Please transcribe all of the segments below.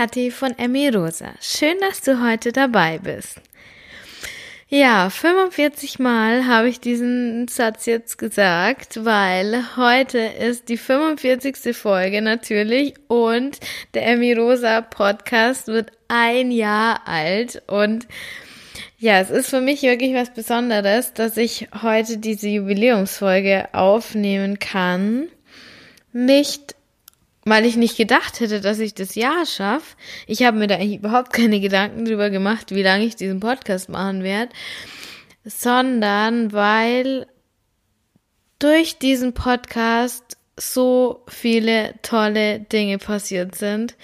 Kathi von Emmy Rosa. Schön, dass du heute dabei bist. Ja, 45 Mal habe ich diesen Satz jetzt gesagt, weil heute ist die 45. Folge natürlich und der Emmy Rosa Podcast wird ein Jahr alt und ja, es ist für mich wirklich was Besonderes, dass ich heute diese Jubiläumsfolge aufnehmen kann. Nicht weil ich nicht gedacht hätte, dass ich das Jahr schaffe. Ich habe mir da eigentlich überhaupt keine Gedanken drüber gemacht, wie lange ich diesen Podcast machen werde, sondern weil durch diesen Podcast so viele tolle Dinge passiert sind.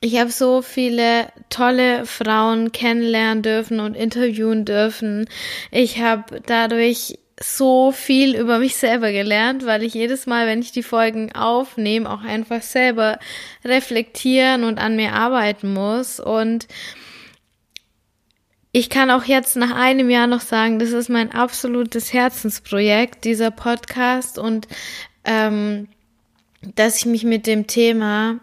Ich habe so viele tolle Frauen kennenlernen dürfen und interviewen dürfen. Ich habe dadurch so viel über mich selber gelernt, weil ich jedes Mal, wenn ich die Folgen aufnehme, auch einfach selber reflektieren und an mir arbeiten muss. Und ich kann auch jetzt nach einem Jahr noch sagen, das ist mein absolutes Herzensprojekt, dieser Podcast und ähm, dass ich mich mit dem Thema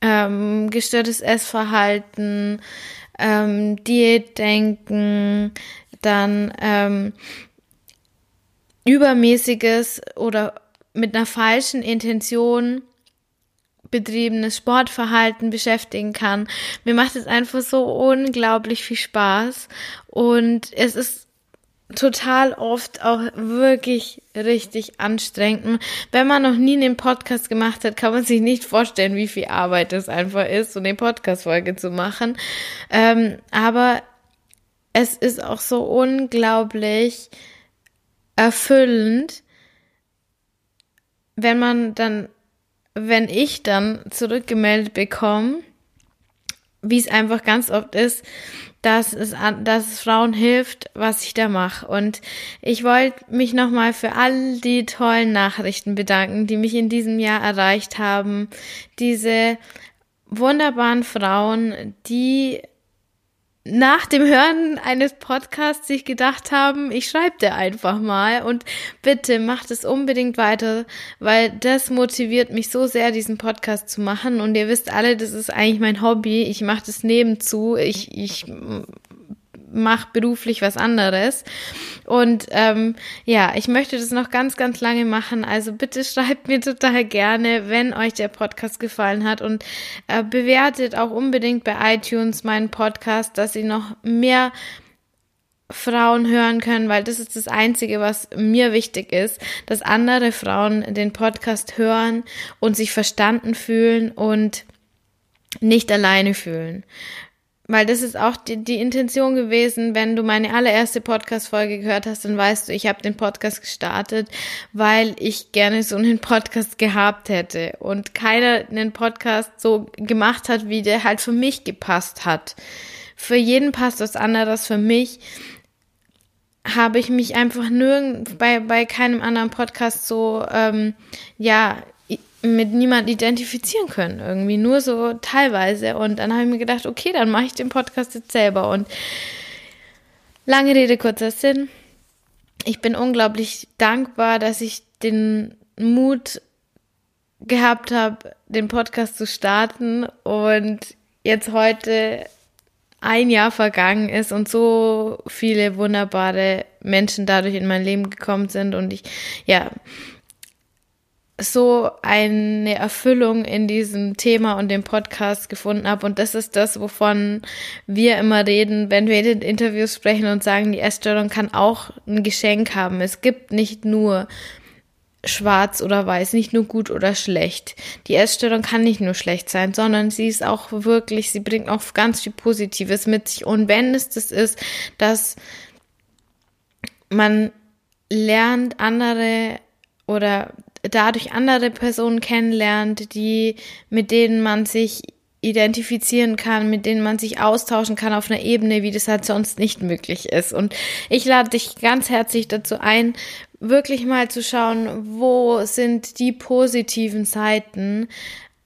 ähm, gestörtes Essverhalten, ähm, Diätdenken, dann ähm, übermäßiges oder mit einer falschen Intention betriebenes Sportverhalten beschäftigen kann. Mir macht es einfach so unglaublich viel Spaß und es ist total oft auch wirklich richtig anstrengend. Wenn man noch nie einen Podcast gemacht hat, kann man sich nicht vorstellen, wie viel Arbeit es einfach ist, so eine Podcast-Folge zu machen. Ähm, aber es ist auch so unglaublich erfüllend, wenn man dann, wenn ich dann zurückgemeldet bekomme, wie es einfach ganz oft ist, dass es, dass es Frauen hilft, was ich da mache. Und ich wollte mich nochmal für all die tollen Nachrichten bedanken, die mich in diesem Jahr erreicht haben. Diese wunderbaren Frauen, die nach dem Hören eines Podcasts sich gedacht haben, ich schreibe dir einfach mal und bitte macht es unbedingt weiter, weil das motiviert mich so sehr, diesen Podcast zu machen. Und ihr wisst alle, das ist eigentlich mein Hobby. Ich mache das nebenzu. Ich, ich mache beruflich was anderes. Und ähm, ja, ich möchte das noch ganz, ganz lange machen. Also bitte schreibt mir total gerne, wenn euch der Podcast gefallen hat und äh, bewertet auch unbedingt bei iTunes meinen Podcast, dass sie noch mehr Frauen hören können, weil das ist das Einzige, was mir wichtig ist, dass andere Frauen den Podcast hören und sich verstanden fühlen und nicht alleine fühlen. Weil das ist auch die, die Intention gewesen, wenn du meine allererste Podcast-Folge gehört hast, dann weißt du, ich habe den Podcast gestartet, weil ich gerne so einen Podcast gehabt hätte und keiner einen Podcast so gemacht hat, wie der halt für mich gepasst hat. Für jeden passt was anderes, für mich habe ich mich einfach nirgend bei, bei keinem anderen Podcast so ähm, ja mit niemand identifizieren können, irgendwie nur so teilweise. Und dann habe ich mir gedacht, okay, dann mache ich den Podcast jetzt selber. Und lange Rede, kurzer Sinn. Ich bin unglaublich dankbar, dass ich den Mut gehabt habe, den Podcast zu starten und jetzt heute ein Jahr vergangen ist und so viele wunderbare Menschen dadurch in mein Leben gekommen sind und ich, ja, so eine Erfüllung in diesem Thema und dem Podcast gefunden habe. Und das ist das, wovon wir immer reden, wenn wir in Interviews sprechen und sagen, die Essstörung kann auch ein Geschenk haben. Es gibt nicht nur schwarz oder weiß, nicht nur gut oder schlecht. Die Essstörung kann nicht nur schlecht sein, sondern sie ist auch wirklich, sie bringt auch ganz viel Positives mit sich. Und wenn es das ist, dass man lernt, andere oder dadurch andere Personen kennenlernt, die, mit denen man sich identifizieren kann, mit denen man sich austauschen kann auf einer Ebene, wie das halt sonst nicht möglich ist. Und ich lade dich ganz herzlich dazu ein, wirklich mal zu schauen, wo sind die positiven Seiten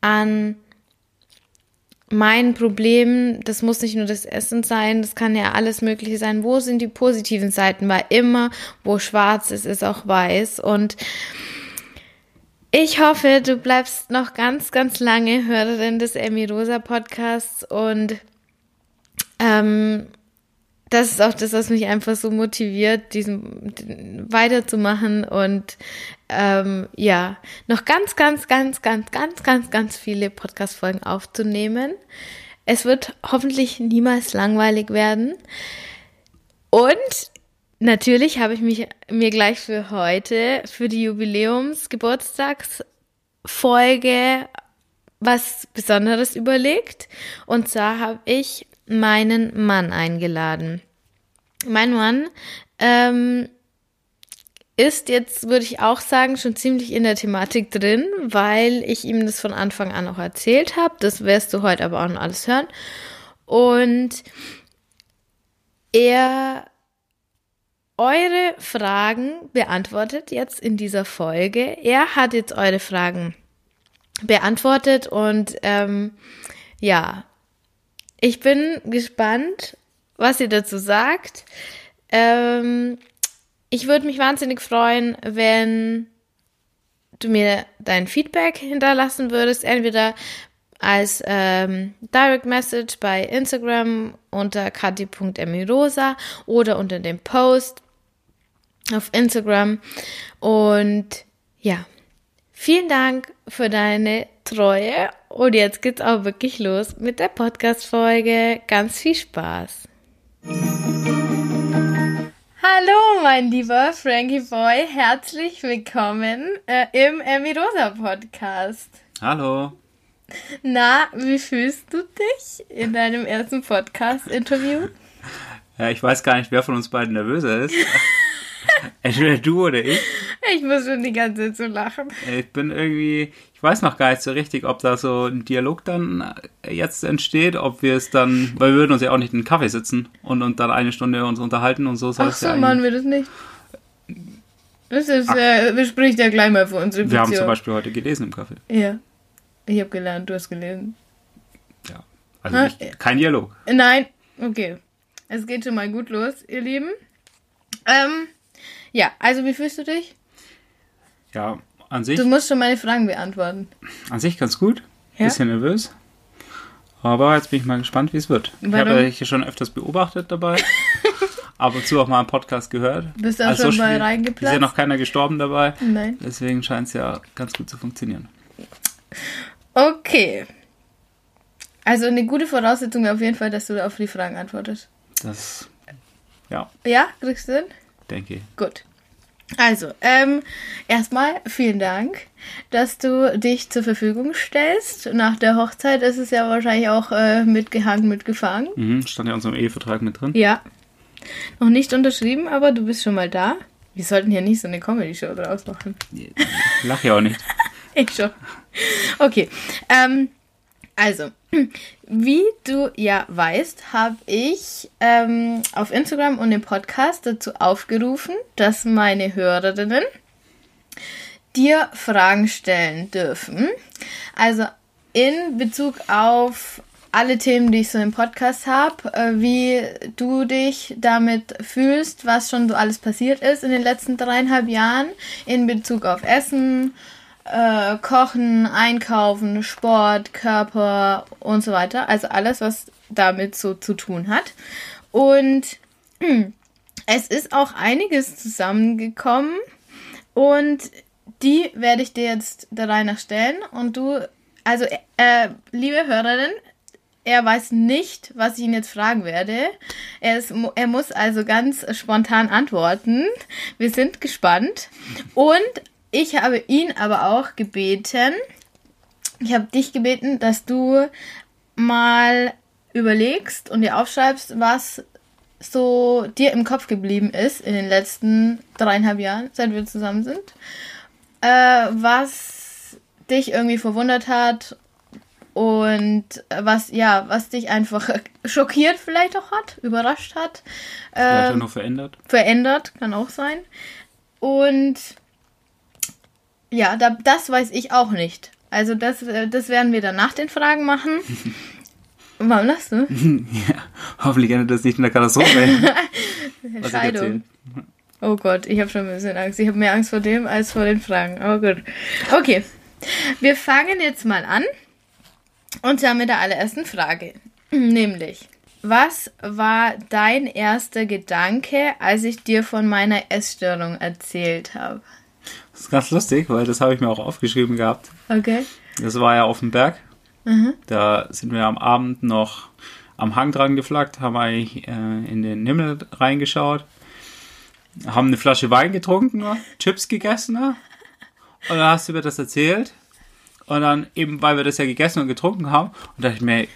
an meinen Problemen. Das muss nicht nur das Essen sein, das kann ja alles Mögliche sein. Wo sind die positiven Seiten? Weil immer, wo schwarz ist, ist auch weiß. Und Ich hoffe, du bleibst noch ganz, ganz lange Hörerin des Emi Rosa Podcasts und ähm, das ist auch das, was mich einfach so motiviert, diesen weiterzumachen und ähm, ja, noch ganz, ganz, ganz, ganz, ganz, ganz, ganz viele Podcast-Folgen aufzunehmen. Es wird hoffentlich niemals langweilig werden. Und natürlich habe ich mich mir gleich für heute, für die Jubiläumsgeburtstagsfolge was Besonderes überlegt. Und zwar habe ich meinen Mann eingeladen. Mein Mann ähm, ist jetzt, würde ich auch sagen, schon ziemlich in der Thematik drin, weil ich ihm das von Anfang an auch erzählt habe. Das wirst du heute aber auch noch alles hören. Und er eure Fragen beantwortet jetzt in dieser Folge. Er hat jetzt eure Fragen beantwortet und ähm, ja, ich bin gespannt, was ihr dazu sagt. Ähm, ich würde mich wahnsinnig freuen, wenn du mir dein Feedback hinterlassen würdest, entweder als ähm, Direct Message bei Instagram unter kati.emirosa oder unter dem Post auf Instagram. Und ja, vielen Dank für deine Treue. Und jetzt geht's auch wirklich los mit der Podcast-Folge. Ganz viel Spaß. Hallo, mein lieber Frankie Boy. Herzlich willkommen äh, im Emirosa Podcast. Hallo. Na, wie fühlst du dich in deinem ersten Podcast-Interview? Ja, ich weiß gar nicht, wer von uns beiden nervöser ist. Entweder du oder ich. Ich muss schon die ganze Zeit so lachen. Ich bin irgendwie, ich weiß noch gar nicht so richtig, ob da so ein Dialog dann jetzt entsteht, ob wir es dann, weil wir würden uns ja auch nicht in einen Kaffee sitzen und, und dann eine Stunde uns unterhalten und so. Ach so, ja machen wir das nicht. Das ist, äh, bespricht ja gleich mal für unsere Beziehung. Wir haben zum Beispiel heute gelesen im Kaffee. Ja. Ich habe gelernt, du hast gelesen. Ja. Also nicht, kein Dialog. Nein, okay. Es geht schon mal gut los, ihr Lieben. Ähm, ja, also wie fühlst du dich? Ja, an sich. Du musst schon meine Fragen beantworten. An sich ganz gut. Ja? Bisschen nervös. Aber jetzt bin ich mal gespannt, wie es wird. Warum? Ich habe dich schon öfters beobachtet dabei. ab und zu auch mal einen Podcast gehört. Bist du auch also schon so mal reingeplatzt? Ist ja noch keiner gestorben dabei. Nein. Deswegen scheint es ja ganz gut zu funktionieren. Okay. Also eine gute Voraussetzung wäre auf jeden Fall, dass du auf die Fragen antwortest. Das, ja. Ja, kriegst du hin? Denke ich. Gut. Also, ähm, erstmal vielen Dank, dass du dich zur Verfügung stellst. Nach der Hochzeit ist es ja wahrscheinlich auch äh, mitgehangen, mitgefangen. Mhm, stand ja in unserem Ehevertrag mit drin. Ja. Noch nicht unterschrieben, aber du bist schon mal da. Wir sollten hier nicht so eine Comedy-Show draus machen. Lach ja auch nicht. ich schon. Okay. Ähm, also, wie du ja weißt, habe ich ähm, auf Instagram und im Podcast dazu aufgerufen, dass meine Hörerinnen dir Fragen stellen dürfen. Also in Bezug auf alle Themen, die ich so im Podcast habe, äh, wie du dich damit fühlst, was schon so alles passiert ist in den letzten dreieinhalb Jahren in Bezug auf Essen, äh, Kochen, Einkaufen, Sport, Körper und so weiter. Also alles, was damit so zu tun hat. Und es ist auch einiges zusammengekommen und die werde ich dir jetzt der Reihe nach stellen. Und du, also äh, liebe Hörerin, er weiß nicht, was ich ihn jetzt fragen werde. Er, ist, er muss also ganz spontan antworten. Wir sind gespannt. Und ich habe ihn aber auch gebeten, ich habe dich gebeten, dass du mal überlegst und dir aufschreibst, was so dir im Kopf geblieben ist in den letzten dreieinhalb Jahren, seit wir zusammen sind. Äh, was dich irgendwie verwundert hat und was, ja, was dich einfach schockiert vielleicht auch hat, überrascht hat. Vielleicht äh, auch noch verändert. Verändert, kann auch sein. Und ja, da, das weiß ich auch nicht. Also das, äh, das werden wir dann nach den Fragen machen. Warum lachst du? ja, hoffentlich endet das nicht in der Katastrophe. Scheidung. Oh Gott, ich habe schon ein bisschen Angst. Ich habe mehr Angst vor dem als vor den Fragen. Aber gut. Okay. Wir fangen jetzt mal an. Und zwar mit der allerersten Frage. Nämlich, was war dein erster Gedanke, als ich dir von meiner Essstörung erzählt habe? Das ist ganz lustig, weil das habe ich mir auch aufgeschrieben gehabt. Okay. Das war ja auf dem Berg. Mhm. Da sind wir am Abend noch am Hang dran geflaggt, haben eigentlich äh, in den Himmel reingeschaut, haben eine Flasche Wein getrunken, Chips gegessen. Und dann hast du mir das erzählt. Und dann eben, weil wir das ja gegessen und getrunken haben, und dachte ich mir,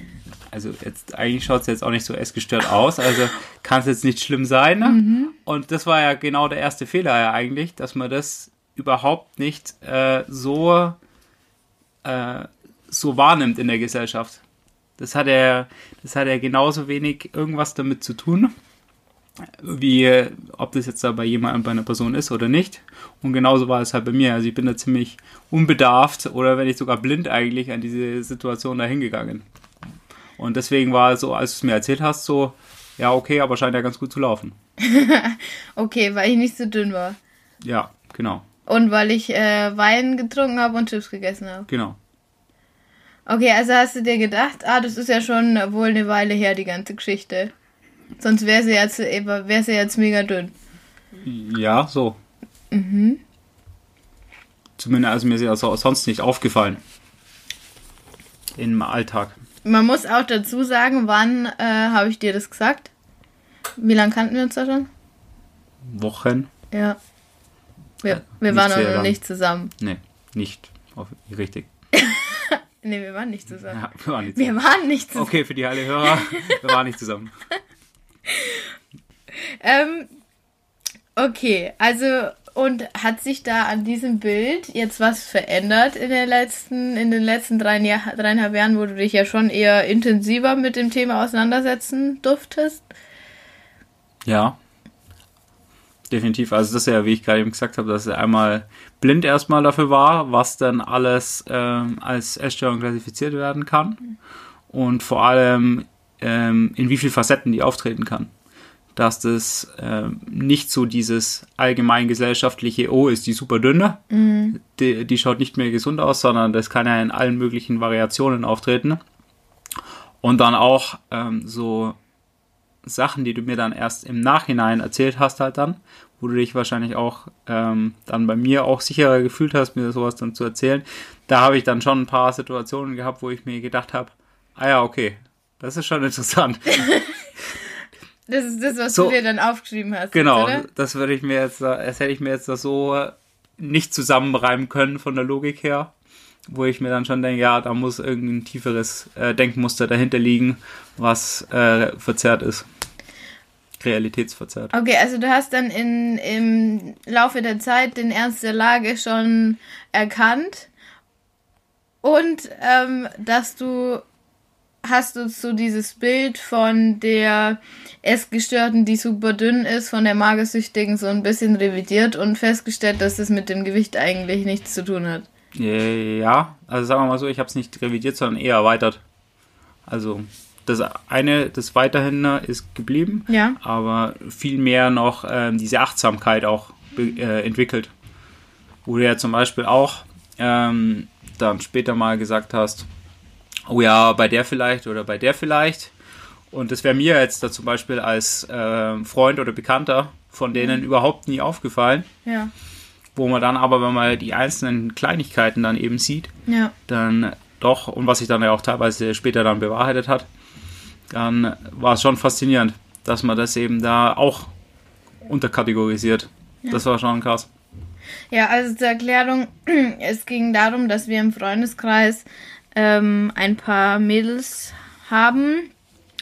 also jetzt eigentlich schaut es jetzt auch nicht so essgestört aus, also kann es jetzt nicht schlimm sein. Ne? Und das war ja genau der erste Fehler ja eigentlich, dass man das überhaupt nicht äh, so, äh, so wahrnimmt in der Gesellschaft. Das hat er, das hat er genauso wenig irgendwas damit zu tun, wie ob das jetzt da bei jemandem, bei einer Person ist oder nicht. Und genauso war es halt bei mir. Also ich bin da ziemlich unbedarft oder wenn nicht sogar blind eigentlich an diese Situation da hingegangen. Und deswegen war es so, als du es mir erzählt hast, so, ja, okay, aber scheint ja ganz gut zu laufen. Okay, weil ich nicht so dünn war. Ja, genau, Und weil ich äh, Wein getrunken habe und Chips gegessen habe. genau. Okay, also hast du dir gedacht, ah, das ist ja schon wohl eine Weile her, die ganze Geschichte. Sonst wäre sie jetzt, wäre sie jetzt mega dünn. Ja, so. Zumindest, also mir ist ja so- sonst nicht aufgefallen. Im Alltag. Man muss auch dazu sagen, wann äh, habe ich dir das gesagt? Wie lange kannten wir uns da schon? Wochen? Ja. Wir, wir waren sehr noch nicht zusammen. Nee, nicht. Richtig. Nee, wir waren nicht zusammen. Ja, wir waren nicht Wir zusammen. waren nicht zusammen. Okay, für die alle Hörer, wir waren nicht zusammen. Ähm, okay, also und hat sich da an diesem Bild jetzt was verändert in den letzten, in den letzten drei, Jahr, dreieinhalb Jahren, wo du dich ja schon eher intensiver mit dem Thema auseinandersetzen durftest? Ja. Definitiv. Also das ist ja, wie ich gerade eben gesagt habe, dass er einmal blind erstmal dafür war, was dann alles ähm, als Essstörung klassifiziert werden kann. Und vor allem, ähm, in wie vielen Facetten die auftreten kann. Dass das ähm, nicht so dieses allgemein gesellschaftliche, oh, ist die super dünne, die, die schaut nicht mehr gesund aus, sondern das kann ja in allen möglichen Variationen auftreten. Und dann auch ähm, so Sachen, die du mir dann erst im Nachhinein erzählt hast, halt dann, wo du dich wahrscheinlich auch ähm, dann bei mir auch sicherer gefühlt hast, mir sowas dann zu erzählen. Da habe ich dann schon ein paar Situationen gehabt, wo ich mir gedacht habe, ah ja, okay, das ist schon interessant. Das ist das, was So. du dir dann aufgeschrieben hast. genau, Oder? das würde ich mir jetzt, da- das hätte ich mir jetzt da so nicht zusammenreimen können von der Logik her, wo ich mir dann schon denke, ja, da muss irgendein tieferes äh, Denkmuster dahinter liegen, was äh, verzerrt ist. Realitätsverzerrt. Okay, also du hast dann in, im Laufe der Zeit den Ernst der Lage schon erkannt und ähm, dass du hast du so dieses Bild von der Essgestörten, die super dünn ist, von der Magersüchtigen so ein bisschen revidiert und festgestellt, dass es mit dem Gewicht eigentlich nichts zu tun hat. Ja, also sagen wir mal so, ich habe es nicht revidiert, sondern eher erweitert. Also das eine, das weiterhin ist geblieben, Ja. aber viel mehr noch ähm, diese Achtsamkeit auch äh, entwickelt. Wo du ja zum Beispiel auch ähm, dann später mal gesagt hast, oh ja, bei der vielleicht oder bei der vielleicht. Und das wäre mir jetzt da zum Beispiel als ähm, Freund oder Bekannter von denen überhaupt nie aufgefallen. Ja. Wo man dann aber, wenn man die einzelnen Kleinigkeiten dann eben sieht, Ja. dann doch, und was sich dann ja auch teilweise später dann bewahrheitet hat, dann war es schon faszinierend, dass man das eben da auch unterkategorisiert. Das war schon krass. Ja, also zur Erklärung, es ging darum, dass wir im Freundeskreis ähm, ein paar Mädels haben.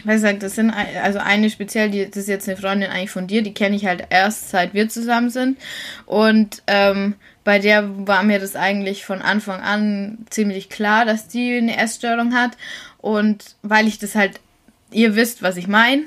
Wie gesagt, das sind also eine speziell, die, das ist jetzt eine Freundin eigentlich von dir, die kenne ich halt erst seit wir zusammen sind. Und ähm, bei der war mir das eigentlich von Anfang an ziemlich klar, dass die eine Essstörung hat. Und weil ich das halt, ihr wisst, was ich meine,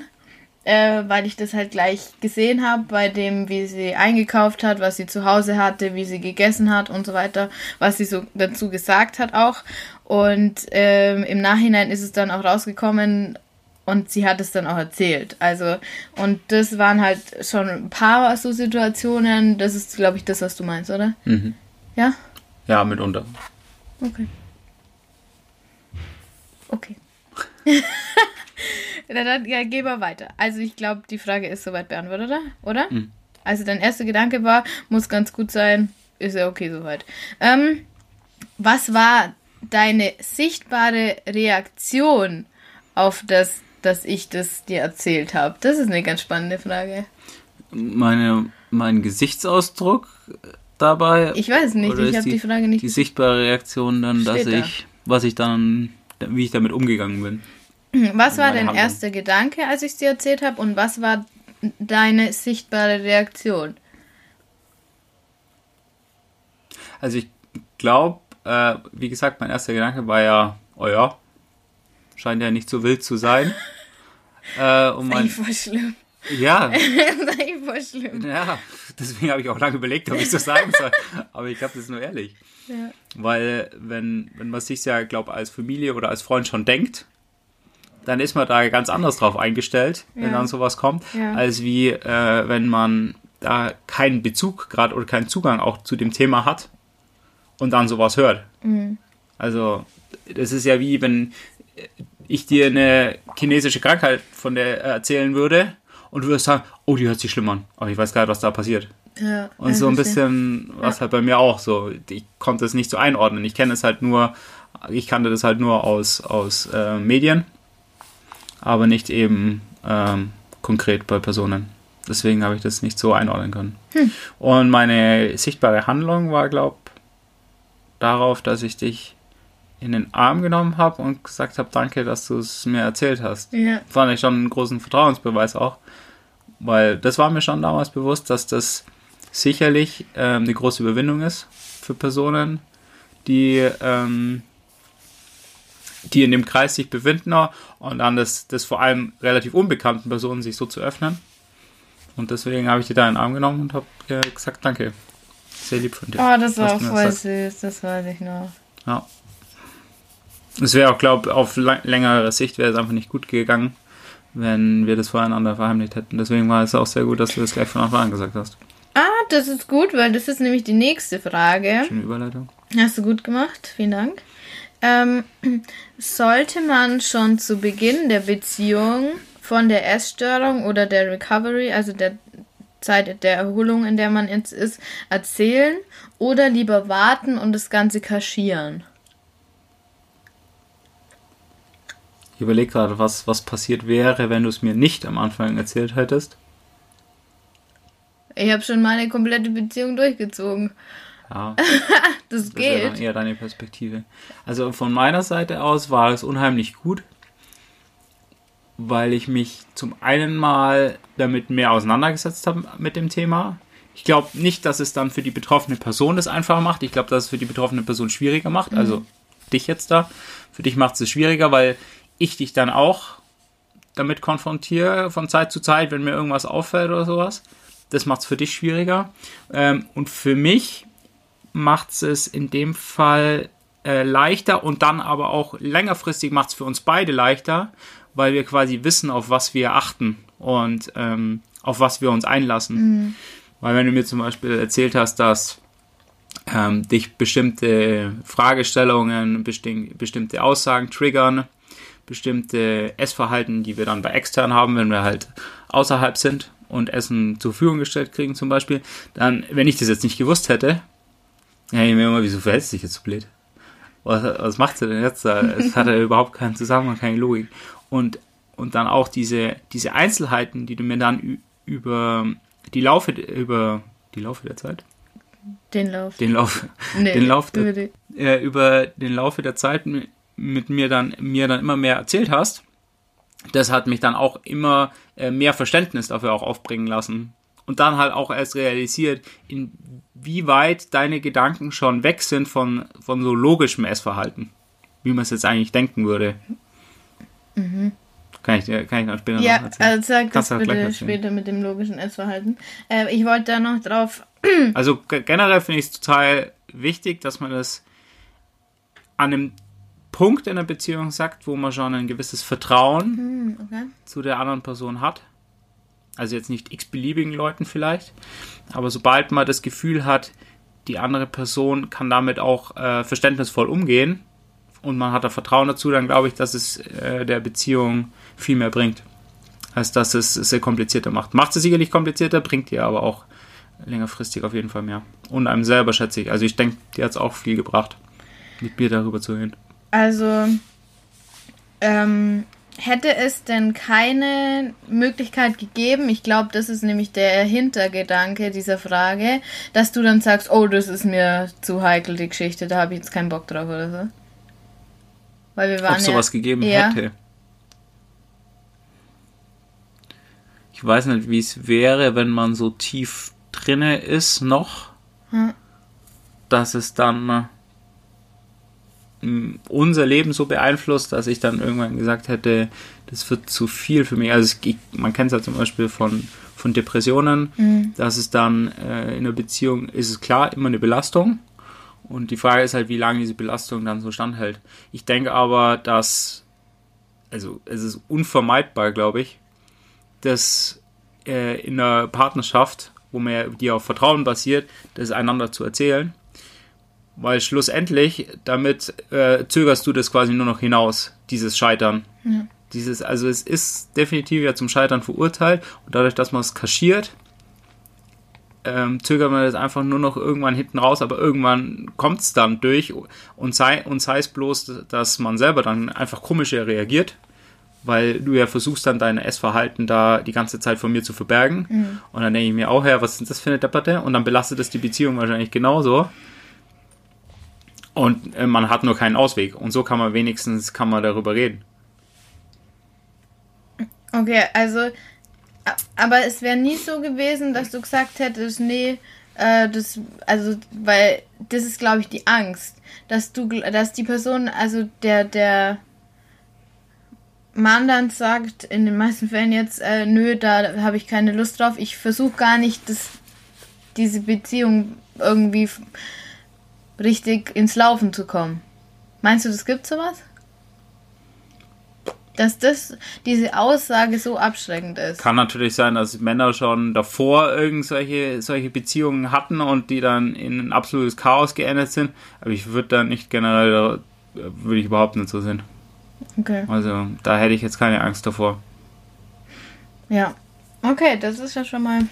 äh, weil ich das halt gleich gesehen habe bei dem, wie sie eingekauft hat, was sie zu Hause hatte, wie sie gegessen hat und so weiter, was sie so dazu gesagt hat auch. Und ähm, im Nachhinein ist es dann auch rausgekommen, Und sie hat es dann auch erzählt. Also, und das waren halt schon ein paar so Situationen. Das ist, glaube ich, das, was du meinst, oder? Mhm. Ja? Ja, mitunter. Okay. Okay. Na dann, ja, gehen wir weiter. Also ich glaube, die Frage ist soweit beantwortet, oder? oder? Mhm. Also dein erster Gedanke war, muss ganz gut sein, ist ja okay soweit. Ähm, was war deine sichtbare Reaktion auf das, dass ich das dir erzählt habe? Das ist eine ganz spannende Frage. Meine, mein Gesichtsausdruck dabei. Ich weiß nicht, ich habe die, Frage nicht. Die sichtbare Reaktion dann, dass da. ich, was ich dann, wie ich damit umgegangen bin. Was war meine dein Handlung. erster Gedanke, als ich es dir erzählt habe? Und was war deine sichtbare Reaktion? Also ich glaube, äh, wie gesagt, mein erster Gedanke war ja, oh ja, scheint ja nicht so wild zu sein. äh, und mein, voll schlimm. ja, das ist voll schlimm. ja, deswegen habe ich auch lange überlegt, ob ich so sagen soll. Aber ich glaube, das ist nur ehrlich. Ja. Weil wenn, wenn man sich ja, glaube als Familie oder als Freund schon denkt, dann ist man da ganz anders drauf eingestellt, wenn Ja. dann sowas kommt, Ja. als wie äh, wenn man da keinen Bezug gerade oder keinen Zugang auch zu dem Thema hat und dann sowas hört. Mhm. Also das ist ja wie wenn ich dir eine chinesische Krankheit von der erzählen würde und du würdest sagen, oh, die hört sich schlimm an, aber ich weiß gar nicht, was da passiert. Ja, Und ja, so ein bisschen war es halt bei mir auch so. Ich konnte es nicht so einordnen. Ich kenne es halt nur, ich kannte das halt nur aus, aus äh, Medien, aber nicht eben ähm, konkret bei Personen. Deswegen habe ich das nicht so einordnen können. Hm. Und meine sichtbare Handlung war, glaube darauf, dass ich dich in den Arm genommen habe und gesagt habe, danke, dass du es mir erzählt hast Ja, fand ich schon einen großen Vertrauensbeweis auch. Weil das war mir schon damals bewusst, dass das sicherlich ähm, eine große Überwindung ist für Personen, die, ähm, die in dem Kreis sich befinden und dann das, das vor allem relativ unbekannten Personen sich so zu öffnen. Und deswegen habe ich dir da in den Arm genommen und habe gesagt, danke. Sehr lieb von dir. oh, das war auch voll sagst. süß, das weiß ich noch. Ja. Es wäre auch, glaube ich, auf längere Sicht wäre es einfach nicht gut gegangen, wenn wir das voreinander verheimlicht hätten. Deswegen war es auch sehr gut, dass du das gleich von Anfang an gesagt hast. Ah, das ist gut, weil das ist nämlich die nächste Frage. Schöne Überleitung. Hast du gut gemacht, vielen Dank. Ähm, sollte man schon zu Beginn der Beziehung von der Essstörung oder der Recovery, also der Zeit der Erholung, in der man jetzt ist, erzählen oder lieber warten und das Ganze kaschieren? Ich überlege gerade, was, was passiert wäre, wenn du es mir nicht am Anfang erzählt hättest. Ich habe schon meine komplette Beziehung durchgezogen. Ja, Das das wäre dann geht. eher deine Perspektive. Also von meiner Seite aus war es unheimlich gut, weil ich mich zum einen mal damit mehr auseinandergesetzt habe mit dem Thema. Ich glaube nicht, dass es dann für die betroffene Person das einfacher macht. Ich glaube, dass es für die betroffene Person schwieriger macht. Also dich jetzt da. Für dich macht es schwieriger, weil ich dich dann auch damit konfrontiere von Zeit zu Zeit, wenn mir irgendwas auffällt oder sowas. Das macht es für dich schwieriger. Ähm, und für mich macht es in dem Fall äh, leichter und dann aber auch längerfristig macht es für uns beide leichter, weil wir quasi wissen, auf was wir achten und ähm, auf was wir uns einlassen. Weil wenn du mir zum Beispiel erzählt hast, dass ähm, dich bestimmte Fragestellungen, besti bestimmte Aussagen triggern, bestimmte Essverhalten, die wir dann bei extern haben, wenn wir halt außerhalb sind und Essen zur Verfügung gestellt kriegen zum Beispiel, dann, wenn ich das jetzt nicht gewusst hätte, ja, ich mir immer, wieso verhältst du dich jetzt so blöd? Was, was macht sie denn jetzt da? Es hat ja überhaupt keinen Zusammenhang, keine Logik. Und, und dann auch diese, diese Einzelheiten, die du mir dann über die Laufe, über die Laufe der Zeit? Den Lauf. Den Lauf, Nee, den Lauf der, über die- äh, über den Laufe der Zeit mi- mit mir dann, mir dann immer mehr erzählt hast, das hat mich dann auch immer äh, mehr Verständnis dafür auch aufbringen lassen. Und dann halt auch erst realisiert, inwieweit deine Gedanken schon weg sind von, von so logischem Essverhalten. Wie man es jetzt eigentlich denken würde. Kann ich kann ich noch später noch Ja, erzählen. also sag das Kannst gleich bitte erzählen. später mit dem logischen Essverhalten. Äh, ich wollte da noch drauf. Also ge- generell finde ich es total wichtig, dass man das an einem Punkt in der Beziehung sagt, wo man schon ein gewisses Vertrauen Hm, okay. zu der anderen Person hat. Also jetzt nicht x-beliebigen Leuten vielleicht, aber sobald man das Gefühl hat, die andere Person kann damit auch äh, verständnisvoll umgehen und man hat da Vertrauen dazu, dann glaube ich, dass es äh, der Beziehung viel mehr bringt, als dass es sehr komplizierter macht. Macht es sicherlich komplizierter, bringt ihr aber auch längerfristig auf jeden Fall mehr. Und einem selber schätze ich. Also ich denke, dir hat es auch viel gebracht, mit mir darüber zu reden. Also, ähm, hätte es denn keine Möglichkeit gegeben, ich glaube, das ist nämlich der Hintergedanke dieser Frage, dass du dann sagst, oh, das ist mir zu heikel, die Geschichte, da habe ich jetzt keinen Bock drauf oder so? Weil wir waren Ob sowas ja, gegeben ja. hätte. Ich weiß nicht, wie es wäre, wenn man so tief drinne ist noch, Hm. dass es dann unser Leben so beeinflusst, dass ich dann irgendwann gesagt hätte, das wird zu viel für mich. Also es, man kennt es ja zum Beispiel von, von Depressionen, Mhm. dass es dann äh, in einer Beziehung ist es klar immer eine Belastung. Und die Frage ist halt, wie lange diese Belastung dann so standhält. Ich denke aber, dass, also es ist unvermeidbar, glaube ich, dass äh, in einer Partnerschaft, wo man ja, die auf Vertrauen basiert, das einander zu erzählen. Weil schlussendlich, damit äh, zögerst du das quasi nur noch hinaus, dieses Scheitern. Dieses, also es ist definitiv ja zum Scheitern verurteilt und dadurch, dass man es kaschiert, ähm, zögert man das einfach nur noch irgendwann hinten raus, aber irgendwann kommt es dann durch und sei, und sei es bloß, dass man selber dann einfach komischer reagiert, weil du ja versuchst dann dein Essverhalten da die ganze Zeit von mir zu verbergen. Und dann denke ich mir auch, ja, was ist das für eine Debatte? Und dann belastet das die Beziehung wahrscheinlich genauso. Und äh, man hat nur keinen Ausweg. Und so kann man wenigstens kann man darüber reden. Okay, also, aber es wäre nie so gewesen, dass du gesagt hättest, nee, äh, das, also, weil das ist, glaube ich, die Angst, dass du, dass die Person, also der, der Mann dann sagt, in den meisten Fällen jetzt, äh, nö, da habe ich keine Lust drauf, ich versuche gar nicht, das, diese Beziehung irgendwie richtig ins Laufen zu kommen. Meinst du, das gibt sowas? Dass das, diese Aussage so abschreckend ist. Kann natürlich sein, dass Männer schon davor irgendwelche solche Beziehungen hatten und die dann in ein absolutes Chaos geendet sind. Aber ich würde da nicht generell, würde ich überhaupt nicht so sehen. Okay. Also da hätte ich jetzt keine Angst davor. Ja. Okay, das ist ja schon mal.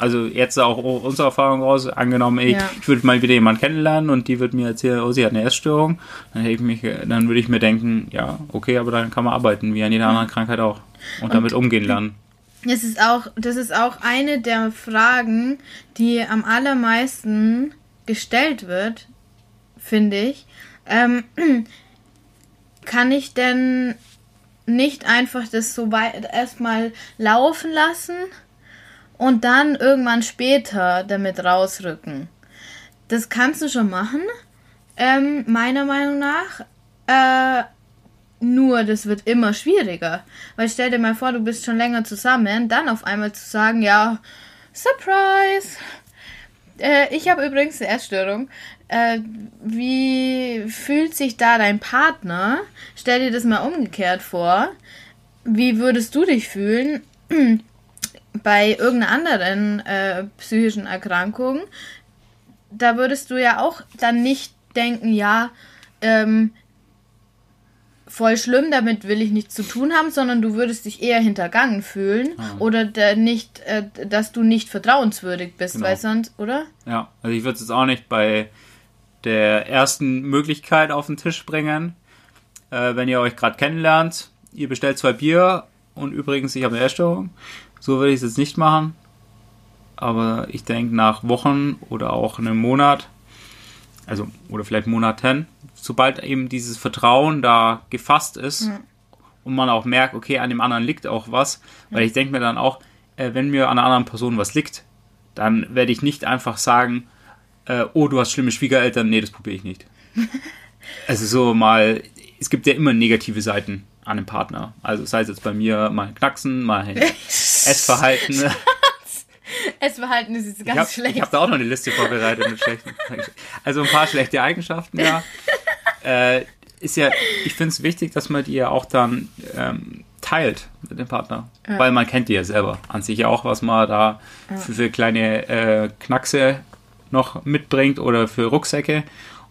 Also jetzt auch unsere Erfahrung raus, angenommen, ich, Ja. ich würde mal wieder jemanden kennenlernen und die würde mir erzählen, oh, sie hat eine Essstörung, dann, hätte ich mich, dann würde ich mir denken, ja, okay, aber dann kann man arbeiten, wie an jeder anderen Krankheit auch. Und, damit umgehen lernen. Das ist auch, das ist auch eine der Fragen, die am allermeisten gestellt wird, finde ich. Ähm, kann ich denn nicht einfach das so weit erstmal laufen lassen und dann irgendwann später damit rausrücken? Das kannst du schon machen, ähm, meiner Meinung nach. Äh, nur, das wird immer schwieriger. Weil stell dir mal vor, du bist schon länger zusammen, dann auf einmal zu sagen, ja, Surprise! Äh, ich habe übrigens eine Essstörung. Äh, wie fühlt sich da dein Partner? Stell dir das mal umgekehrt vor. Wie würdest du dich fühlen bei irgendeiner anderen äh, psychischen Erkrankung? Da würdest du ja auch dann nicht denken, ja, ähm, voll schlimm, damit will ich nichts zu tun haben, sondern du würdest dich eher hintergangen fühlen oder der nicht, äh, dass du nicht vertrauenswürdig bist, Genau. weil sonst, oder? Ja, also ich würde es jetzt auch nicht bei der ersten Möglichkeit auf den Tisch bringen. Äh, wenn ihr euch gerade kennenlernt, ihr bestellt zwei Bier und übrigens, ich habe eine Essstörung. So würde ich es jetzt nicht machen. Aber ich denke, nach Wochen oder auch einem Monat, also oder vielleicht Monaten, sobald eben dieses Vertrauen da gefasst ist und man auch merkt, okay, an dem anderen liegt auch was, weil ich denke mir dann auch, äh, wenn mir an einer anderen Person was liegt, dann werde ich nicht einfach sagen, äh, oh, du hast schlimme Schwiegereltern, nee, das probiere ich nicht. also so mal, es gibt ja immer negative Seiten an einem Partner. Also sei es jetzt bei mir mal Knacksen, mal Essverhalten. Essverhalten ist jetzt Ich ganz habe schlecht. hab da auch noch eine Liste vorbereitet mit schlechten. Also ein paar schlechte Eigenschaften, ja. äh, ist ja, ich finde es wichtig, dass man die ja auch dann ähm, teilt mit dem Partner. Ja. Weil man kennt die ja selber an sich auch, was man da für, für kleine äh, Knackse noch mitbringt oder für Rucksäcke.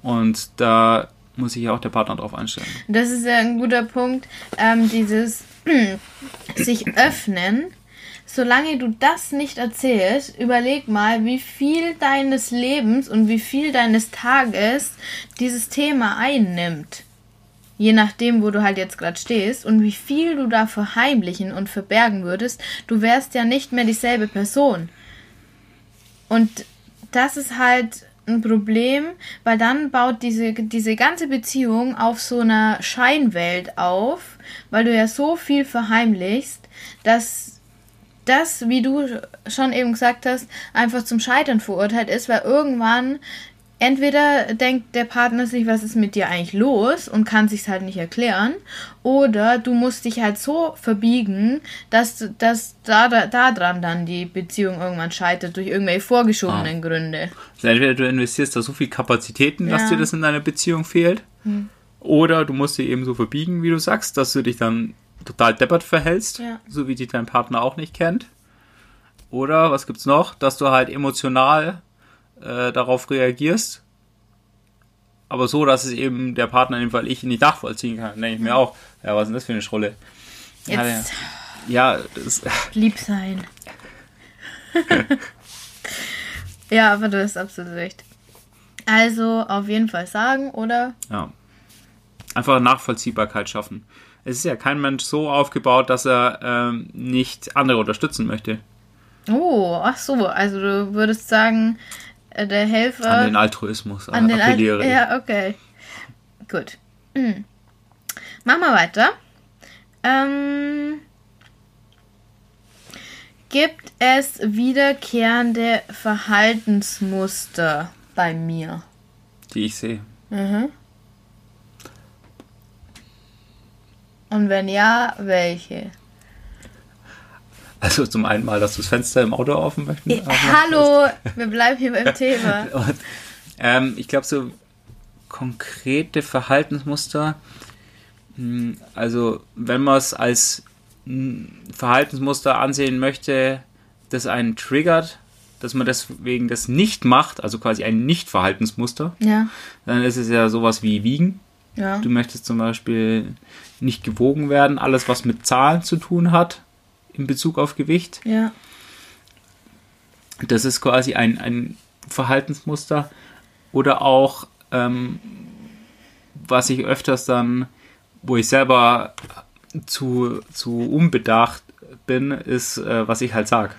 Und da muss sich ja auch der Partner drauf einstellen. Das ist ja ein guter Punkt. Ähm, dieses sich öffnen. Solange du das nicht erzählst, überleg mal, wie viel deines Lebens und wie viel deines Tages dieses Thema einnimmt. Je nachdem, wo du halt jetzt gerade stehst und wie viel du da verheimlichen und verbergen würdest, du wärst ja nicht mehr dieselbe Person. Und das ist halt ein Problem, weil dann baut diese, diese ganze Beziehung auf so einer Scheinwelt auf, weil du ja so viel verheimlichst, dass das, wie du schon eben gesagt hast, einfach zum Scheitern verurteilt ist, weil irgendwann entweder denkt der Partner sich, was ist mit dir eigentlich los und kann sich's halt nicht erklären, oder du musst dich halt so verbiegen, dass, dass da, da, da dran dann die Beziehung irgendwann scheitert durch irgendwelche vorgeschobenen Ah. Gründe. Also entweder du investierst da so viel Kapazitäten, dass Ja. dir das in deiner Beziehung fehlt, oder du musst dich eben so verbiegen, wie du sagst, dass du dich dann total deppert verhältst, Ja. so wie dich dein Partner auch nicht kennt. Oder was gibt's noch, dass du halt emotional äh, darauf reagierst, aber so, dass es eben der Partner in dem Fall ich nicht nachvollziehen kann. Denke ich mir auch, ja, was ist denn das für eine Schrolle? Ja, Jetzt ja, das, lieb sein. ja, aber du hast absolut recht. Also auf jeden Fall sagen, oder? Ja. Einfach Nachvollziehbarkeit schaffen. Es ist ja kein Mensch so aufgebaut, dass er ähm, nicht andere unterstützen möchte. Oh, ach so, also du würdest sagen, äh, der Helfer An den Altruismus an den Al appelliere. ich. Ja, okay. Gut. Hm. Machen wir weiter. Ähm, gibt es wiederkehrende Verhaltensmuster bei mir? Die ich sehe. Mhm. Und wenn ja, welche? Also zum einen mal, dass du das Fenster im Auto offen möchten. Äh, Hallo, wir bleiben hier beim Thema. Und, ähm, ich glaube, so konkrete Verhaltensmuster, mh, also wenn man es als mh, Verhaltensmuster ansehen möchte, das einen triggert, dass man deswegen das nicht macht, also quasi ein Nicht-Verhaltensmuster, Ja, dann ist es ja sowas wie Wiegen. ja. Du möchtest zum Beispiel nicht gewogen werden, alles was mit Zahlen zu tun hat in Bezug auf Gewicht. Ja, Das ist quasi ein, ein Verhaltensmuster. Oder auch, ähm, was ich öfters dann, wo ich selber zu, zu unbedacht bin, ist, äh, was ich halt sage.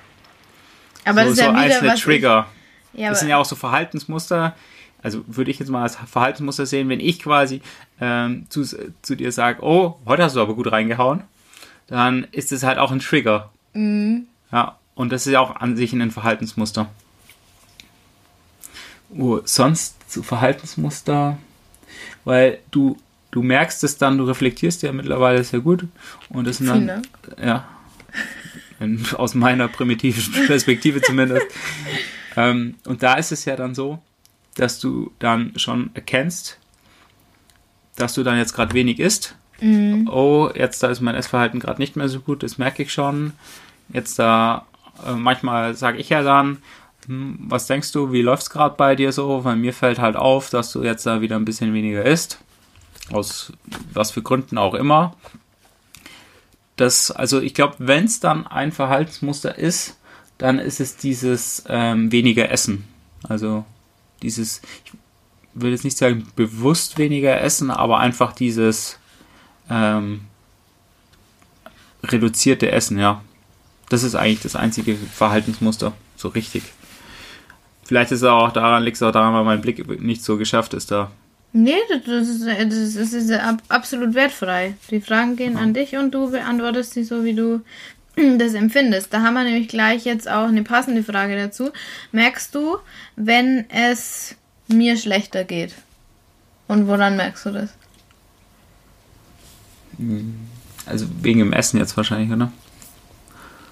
aber so das ist ja so wieder einzelne Trigger. Ich, ja, das sind ja auch so Verhaltensmuster. Also würde ich jetzt mal als Verhaltensmuster sehen, wenn ich quasi ähm, zu, zu dir sage, oh, heute hast du aber gut reingehauen, dann ist es halt auch ein Trigger. Mhm. Ja, und das ist ja auch an sich ein Verhaltensmuster. Oh, sonst zu Verhaltensmuster, weil du, du merkst es dann, du reflektierst ja mittlerweile sehr gut und das sind dann, Dank. ja, aus meiner primitiven Perspektive zumindest. ähm, und da ist es ja dann so, dass du dann schon erkennst, dass du dann jetzt gerade wenig isst. Mhm. Oh, jetzt da ist mein Essverhalten gerade nicht mehr so gut, das merke ich schon. Jetzt da, äh, manchmal sage ich ja dann, hm, was denkst du, wie läuft's gerade bei dir so? Weil mir fällt halt auf, dass du jetzt da wieder ein bisschen weniger isst. Aus was für Gründen auch immer. Das, also ich glaube, wenn es dann ein Verhaltensmuster ist, dann ist es dieses ähm, weniger Essen. Also dieses, ich will jetzt nicht sagen bewusst weniger essen, aber einfach dieses ähm, reduzierte Essen, ja. Das ist eigentlich das einzige Verhaltensmuster, so richtig. Vielleicht ist es auch daran, liegt es auch daran, weil mein Blick nicht so geschafft ist da. Nee, das ist, das ist, absolut wertfrei. Die Fragen gehen an dich und du beantwortest sie so, wie du das empfindest. Da haben wir nämlich gleich jetzt auch eine passende Frage dazu. Merkst du, wenn es mir schlechter geht? Und woran merkst du das? Also wegen dem Essen jetzt wahrscheinlich, oder?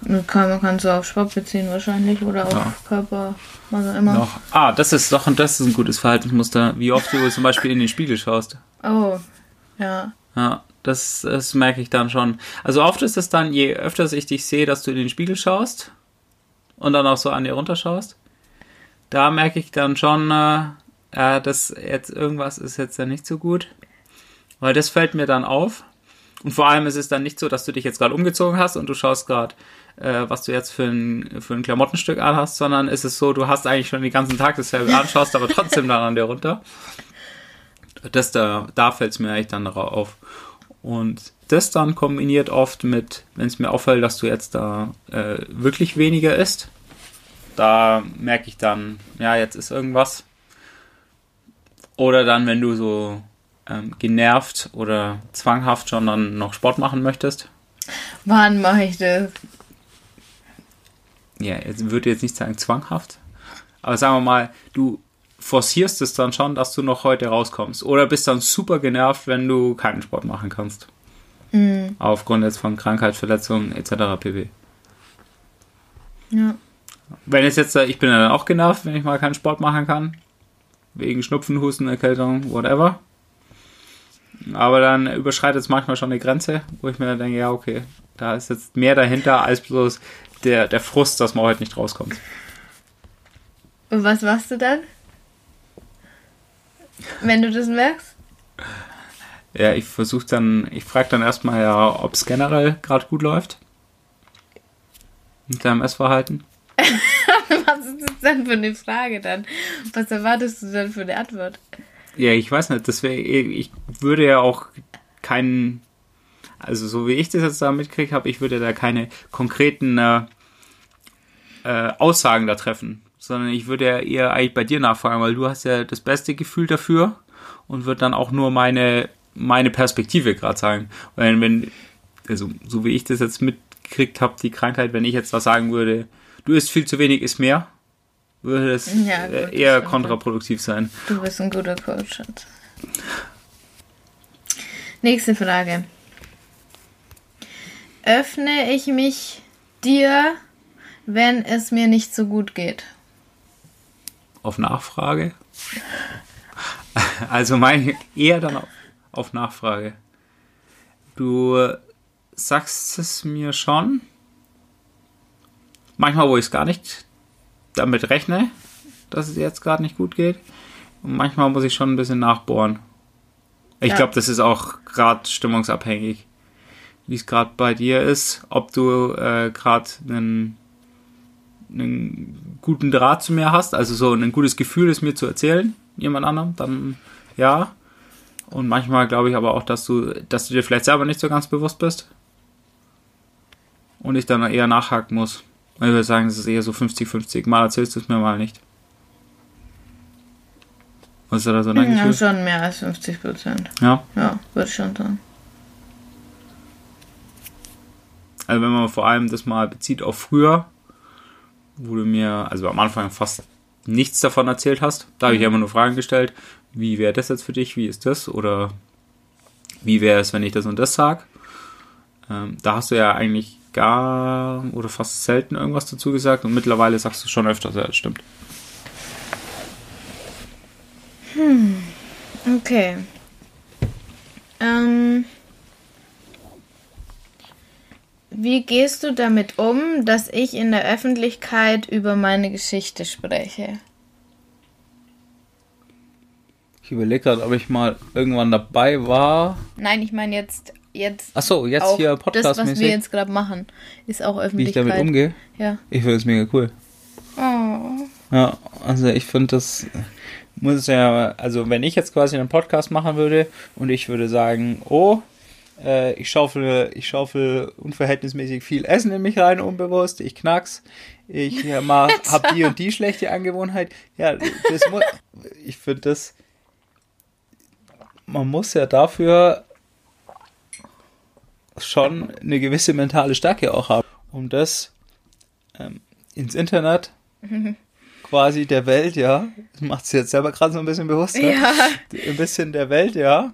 Man kann, man kann es auf Sport beziehen wahrscheinlich oder auf Ja. Körper, was auch immer. Noch. Ah, das ist doch, und das ist ein gutes Verhaltensmuster. Wie oft du zum Beispiel in den Spiegel schaust. Oh, ja. Ja, das, das merke ich dann schon. Also oft ist es dann, je öfters ich dich sehe, dass du in den Spiegel schaust und dann auch so an dir runterschaust, da merke ich dann schon, äh, äh, dass jetzt irgendwas ist jetzt ja nicht so gut. Weil das fällt mir dann auf. Und vor allem ist es dann nicht so, dass du dich jetzt gerade umgezogen hast und du schaust gerade, äh, was du jetzt für ein, für ein Klamottenstück anhast, sondern ist es so, du hast eigentlich schon den ganzen Tag dasselbe an, schaust aber trotzdem dann an dir runter. Das da, da fällt es mir eigentlich dann darauf auf. Und das dann kombiniert oft mit, wenn es mir auffällt, dass du jetzt da äh, wirklich weniger isst, da merke ich dann, ja, jetzt ist irgendwas. Oder dann, wenn du so ähm, genervt oder zwanghaft schon dann noch Sport machen möchtest. Wann mache ich das? Ja, jetzt würde jetzt nicht sagen zwanghaft. Aber sagen wir mal, du forcierst es dann schon, dass du noch heute rauskommst. Oder bist dann super genervt, wenn du keinen Sport machen kannst. Mhm. Aufgrund jetzt von Krankheit, Verletzung etc. pp. Ja. Wenn es jetzt, äh, ich bin dann auch genervt, wenn ich mal keinen Sport machen kann. Wegen Schnupfen, Husten, Erkältung, whatever. Aber dann überschreitet es manchmal schon eine Grenze, wo ich mir dann denke, ja, okay, da ist jetzt mehr dahinter als bloß der, der Frust, dass man heute nicht rauskommt. Und was machst du dann? Wenn du das merkst? Ja, ich versuche dann, ich frage dann erstmal ja, ob es generell gerade gut läuft. Mit deinem Essverhalten. Was ist das denn für eine Frage dann? Was erwartest du dann für eine Antwort? Ja, ich weiß nicht, das wär, ich würde ja auch keinen, also so wie ich das jetzt da mitkriege habe, ich würde da keine konkreten äh, äh, Aussagen da treffen, sondern ich würde ja eher eigentlich bei dir nachfragen, weil du hast ja das beste Gefühl dafür und würde dann auch nur meine, meine Perspektive gerade sagen. Weil wenn, also so wie ich das jetzt mitgekriegt habe, die Krankheit, wenn ich jetzt was sagen würde, du isst viel zu wenig, isst mehr, würde es Ja, gut, äh, das eher kontraproduktiv sein. Du bist ein guter Coach. Schatz. Nächste Frage. Öffne ich mich dir, wenn es mir nicht so gut geht? Auf Nachfrage? Also mein eher dann auf, auf Nachfrage. Du sagst es mir schon. Manchmal, wo ich es gar nicht damit rechne, dass es jetzt gerade nicht gut geht. Und manchmal muss ich schon ein bisschen nachbohren. Ich Ja. glaube, das ist auch gerade stimmungsabhängig, wie es gerade bei dir ist, ob du äh, gerade einen einen guten Draht zu mir hast, also so ein gutes Gefühl, es mir zu erzählen, jemand anderem, dann ja. Und manchmal glaube ich aber auch, dass du, dass du dir vielleicht selber nicht so ganz bewusst bist. Und ich dann eher nachhaken muss. Ich würde sagen, es ist eher so 50-50. Mal erzählst du es mir mal nicht. Was ist da so dein Ja, Gefühl? schon mehr als 50 Prozent. Ja. Ja, würde schon sagen. Also wenn man vor allem das mal bezieht auf früher, wo du mir, also am Anfang fast nichts davon erzählt hast. Da habe ich immer nur Fragen gestellt. Wie wäre das jetzt für dich? Wie ist das? Oder wie wäre es, wenn ich das und das sage? Ähm, da hast du ja eigentlich gar oder fast selten irgendwas dazu gesagt und mittlerweile sagst du schon öfter, ja, das stimmt. Okay. Ähm, wie gehst du damit um, dass ich in der Öffentlichkeit über meine Geschichte spreche? Ich überlege gerade, ob ich mal irgendwann dabei war. Nein, ich meine jetzt jetzt Achso, jetzt auch hier das, was wir jetzt gerade machen, ist auch wie ich Öffentlichkeit. damit umgehe. Ja. Ich finde es mega cool. Oh. Ja, also ich finde das muss ja, also wenn ich jetzt quasi einen Podcast machen würde und ich würde sagen, oh, äh, ich schaufel, ich schaufel unverhältnismäßig viel Essen in mich rein, unbewusst, ich knack's, ich äh, mach, hab die und die schlechte Angewohnheit. Ja, das muss, ich finde das, man muss ja dafür schon eine gewisse mentale Stärke auch haben, um das ähm, ins Internet quasi der Welt, ja, das macht es jetzt selber gerade so ein bisschen bewusster, Ja. ein bisschen der Welt, ja,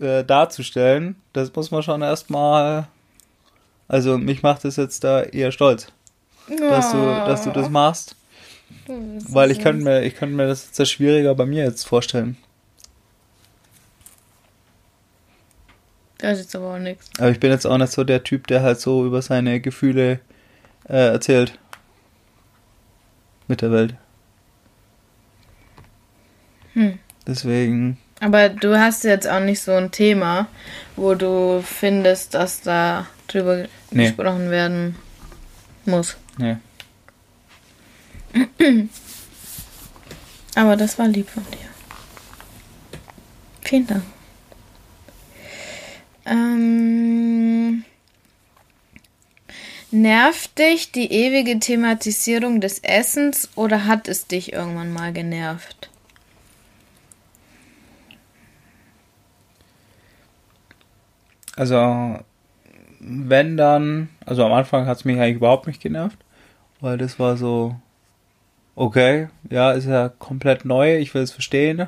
äh, darzustellen, das muss man schon erstmal Also mich macht es jetzt da eher stolz, dass du, dass du das machst. Weil ich könnte mir, ich könnte mir das jetzt schwieriger bei mir jetzt vorstellen. Das ist jetzt aber auch nichts. Aber ich bin jetzt auch nicht so der Typ, der halt so über seine Gefühle äh, erzählt. Mit der Welt. Hm. Deswegen. Aber du hast jetzt auch nicht so ein Thema, wo du findest, dass da drüber Nee. gesprochen werden muss. Nee. Aber das war lieb von dir. Vielen Dank. Ähm, nervt dich die ewige Thematisierung des Essens oder hat es dich irgendwann mal genervt? Also, wenn dann, also am Anfang hat es mich eigentlich überhaupt nicht genervt, weil das war so, okay, ja, ist ja komplett neu, ich will es verstehen.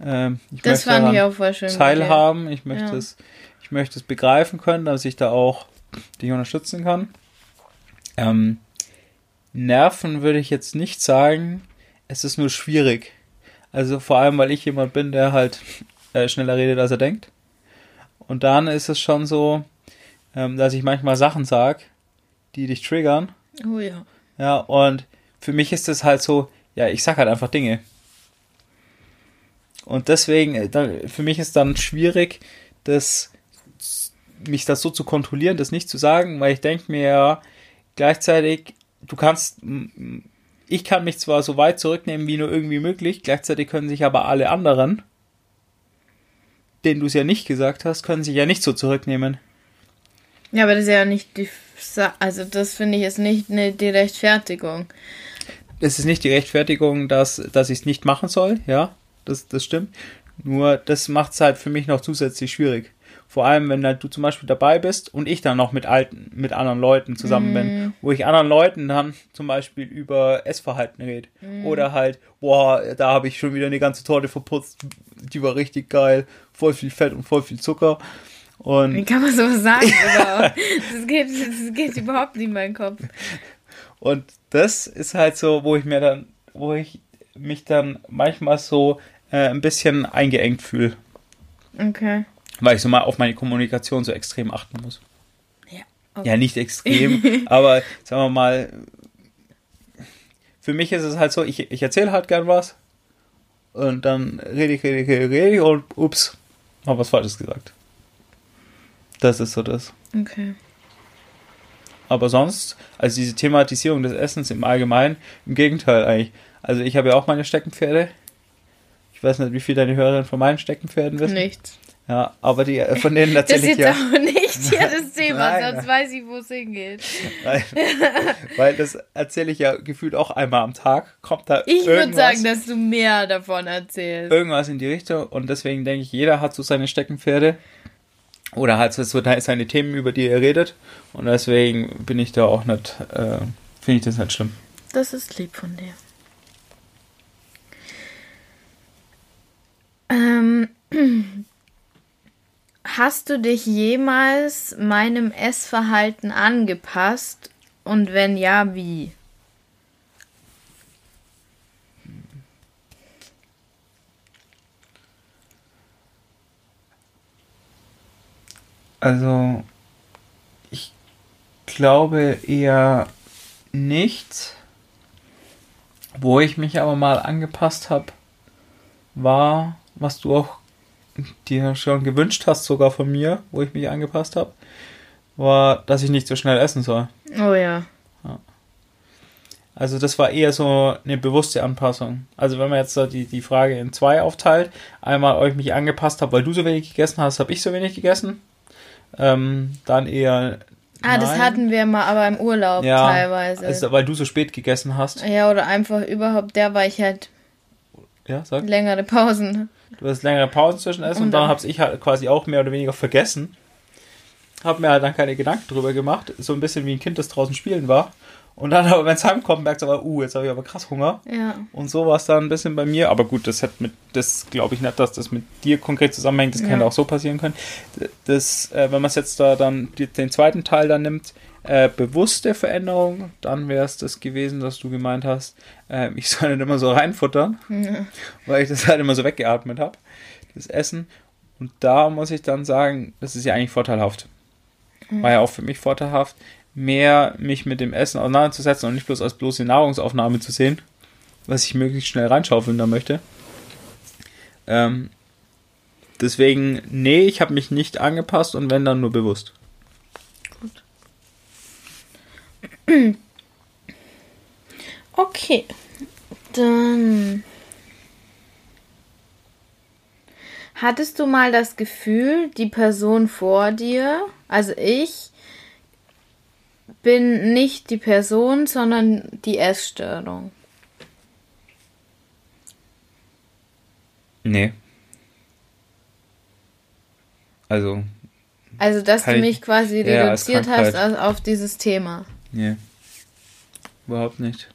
Ähm, ich Das möchte fand ich auch voll schön. teilhaben, ich möchte Ja. es, ich möchte es begreifen können, dass ich da auch dich unterstützen kann. Ähm, Nerven würde ich jetzt nicht sagen, es ist nur schwierig. Also vor allem, weil ich jemand bin, der halt äh, schneller redet, als er denkt. Und dann ist es schon so, ähm, dass ich manchmal Sachen sag, die dich triggern. Oh ja. Ja, und für mich ist es halt so, ja, ich sag halt einfach Dinge. Und deswegen, äh, für mich ist dann schwierig, das, mich das so zu kontrollieren, das nicht zu sagen, weil ich denke mir ja gleichzeitig, du kannst, ich kann mich zwar so weit zurücknehmen, wie nur irgendwie möglich, gleichzeitig können sich aber alle anderen, denen du es ja nicht gesagt hast, können sich ja nicht so zurücknehmen. Ja, aber das ist ja nicht die. Sa also, das finde ich ist nicht ne, die Rechtfertigung. es ist nicht die Rechtfertigung, dass, dass ich es nicht machen soll, ja, das, das stimmt. Nur das macht es halt für mich noch zusätzlich schwierig. Vor allem, wenn halt du zum Beispiel dabei bist und ich dann noch mit alten, mit anderen Leuten zusammen bin, wo ich anderen Leuten dann zum Beispiel über Essverhalten rede. Oder halt, boah, da habe ich schon wieder eine ganze Torte verputzt, die war richtig geil, voll viel Fett und voll viel Zucker. Und Wie kann man sowas sagen? Das geht, das geht überhaupt nicht in meinen Kopf. Und das ist halt so, wo ich mir dann, wo ich mich dann manchmal so äh, ein bisschen eingeengt fühle, Okay. Weil ich so mal auf meine Kommunikation so extrem achten muss. Ja. Okay. Ja, nicht extrem, aber sagen wir mal, für mich ist es halt so, ich, ich erzähle halt gern was und dann rede ich, rede ich, rede ich, und ups, hab was Falsches gesagt. Das ist so das. Okay. Aber sonst, also diese Thematisierung des Essens im Allgemeinen, im Gegenteil eigentlich. Also ich habe ja auch meine Steckenpferde. Ich weiß nicht, wie viel deine Hörerinnen von meinen Steckenpferden wissen. Nichts. Ja, aber die äh, von denen Das erzähle ist ich jetzt ja. auch nicht hier das Thema, Nein, sonst nein. weiß ich, wo es hingeht. Nein, weil das erzähle ich ja gefühlt auch einmal am Tag. Kommt da Ich würde sagen, dass du mehr davon erzählst. irgendwas in die Richtung und deswegen denke ich, jeder hat so seine Steckenpferde. Oder halt so seine Themen, über die er redet. Und deswegen bin ich da auch nicht, äh, finde ich das nicht schlimm. Das ist lieb von dir. Ähm, hast du dich jemals meinem Essverhalten angepasst? Und wenn ja, wie? Also, ich glaube eher nicht. Wo ich mich aber mal angepasst habe, war, was du auch dir schon gewünscht hast, sogar von mir, wo ich mich angepasst habe, war, dass ich nicht so schnell essen soll. Oh ja. Also das war eher so eine bewusste Anpassung. Also wenn man jetzt so die, die Frage in zwei aufteilt, einmal, ob ich mich angepasst habe, weil du so wenig gegessen hast, habe ich so wenig gegessen. Ähm, dann eher Ah, das nein. hatten wir mal, aber im Urlaub ja, teilweise. Also, weil du so spät gegessen hast. ja, oder einfach überhaupt der, weil ich halt Ja, sag. längere Pausen. Du hast längere Pausen zwischen Essen und, Und dann hab's ich halt quasi auch mehr oder weniger vergessen. habe mir halt dann keine Gedanken drüber gemacht. So ein bisschen wie ein Kind, das draußen spielen war. Und dann aber, wenn es heimkommt, merkt es aber, uh, jetzt habe ich aber krass Hunger. Ja. Und so war es dann ein bisschen bei mir. Aber gut, das hat mit, das glaube ich nicht, dass das mit dir konkret zusammenhängt. Das Ja. könnte auch so passieren können. Das, äh, wenn man es jetzt da dann die, den zweiten Teil dann nimmt, äh, bewusste Veränderung, dann wäre es das gewesen, dass du gemeint hast, äh, ich soll nicht immer so reinfuttern, weil ich das halt immer so weggeatmet habe, das Essen. Und da muss ich dann sagen, das ist ja eigentlich vorteilhaft. War ja auch für mich vorteilhaft, mehr mich mit dem Essen auseinanderzusetzen und nicht bloß als bloße Nahrungsaufnahme zu sehen, was ich möglichst schnell reinschaufeln da möchte. Ähm, deswegen, nee, ich habe mich nicht angepasst und wenn dann nur bewusst. Okay. Dann. Hattest du mal das Gefühl, die Person vor dir, also ich, bin nicht die Person, sondern die Essstörung? Nee. Also, Also, dass du ich- mich quasi Ja, reduziert hast auf auf dieses Thema. Nee. Überhaupt nicht.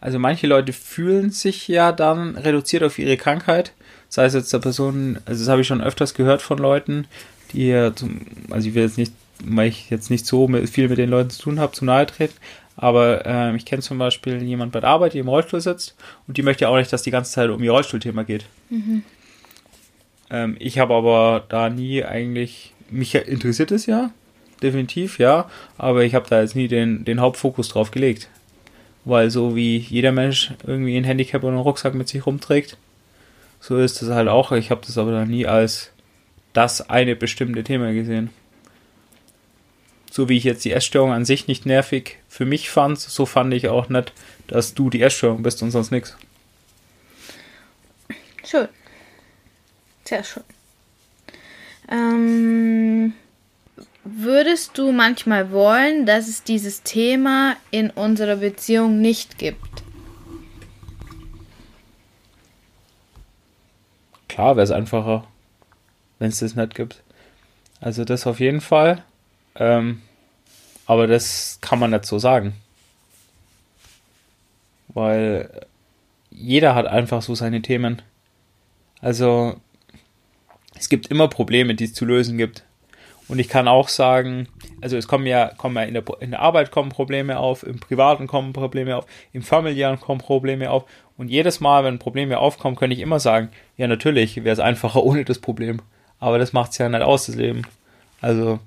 Also manche Leute fühlen sich ja dann reduziert auf ihre Krankheit. Sei es jetzt der Person, also das habe ich schon öfters gehört von Leuten, die ja zum, also ich will jetzt nicht, weil ich jetzt nicht so viel mit den Leuten zu tun habe, zu nahe treten, aber ähm, ich kenne zum Beispiel jemand bei der Arbeit, die im Rollstuhl sitzt und die möchte ja auch nicht, dass die ganze Zeit um ihr Rollstuhlthema geht. Ähm, ich habe aber da nie eigentlich, mich interessiert es ja, definitiv, ja, aber ich habe da jetzt nie den, den Hauptfokus drauf gelegt. Weil so wie jeder Mensch irgendwie ein Handicap und einen Rucksack mit sich rumträgt, so ist es halt auch. Ich habe das aber dann nie als das eine bestimmte Thema gesehen. So wie ich jetzt die Essstörung an sich nicht nervig für mich fand, so fand ich auch nicht, dass du die Essstörung bist und sonst nichts. Schön. Sehr schön. Ähm, würdest du manchmal wollen, dass es dieses Thema in unserer Beziehung nicht gibt? Klar wäre es einfacher, wenn es das nicht gibt. Also das auf jeden Fall. Ähm, aber das kann man nicht so sagen. Weil jeder hat einfach so seine Themen. Also es gibt immer Probleme, die es zu lösen gibt. Und ich kann auch sagen, also es kommen ja, kommen ja in der, in der Arbeit kommen Probleme auf, im Privaten kommen Probleme auf, im Familiären kommen Probleme auf. Und jedes Mal, wenn Probleme aufkommen, könnte ich immer sagen, ja natürlich wäre es einfacher ohne das Problem. Aber das macht es ja nicht aus, das Leben. Also,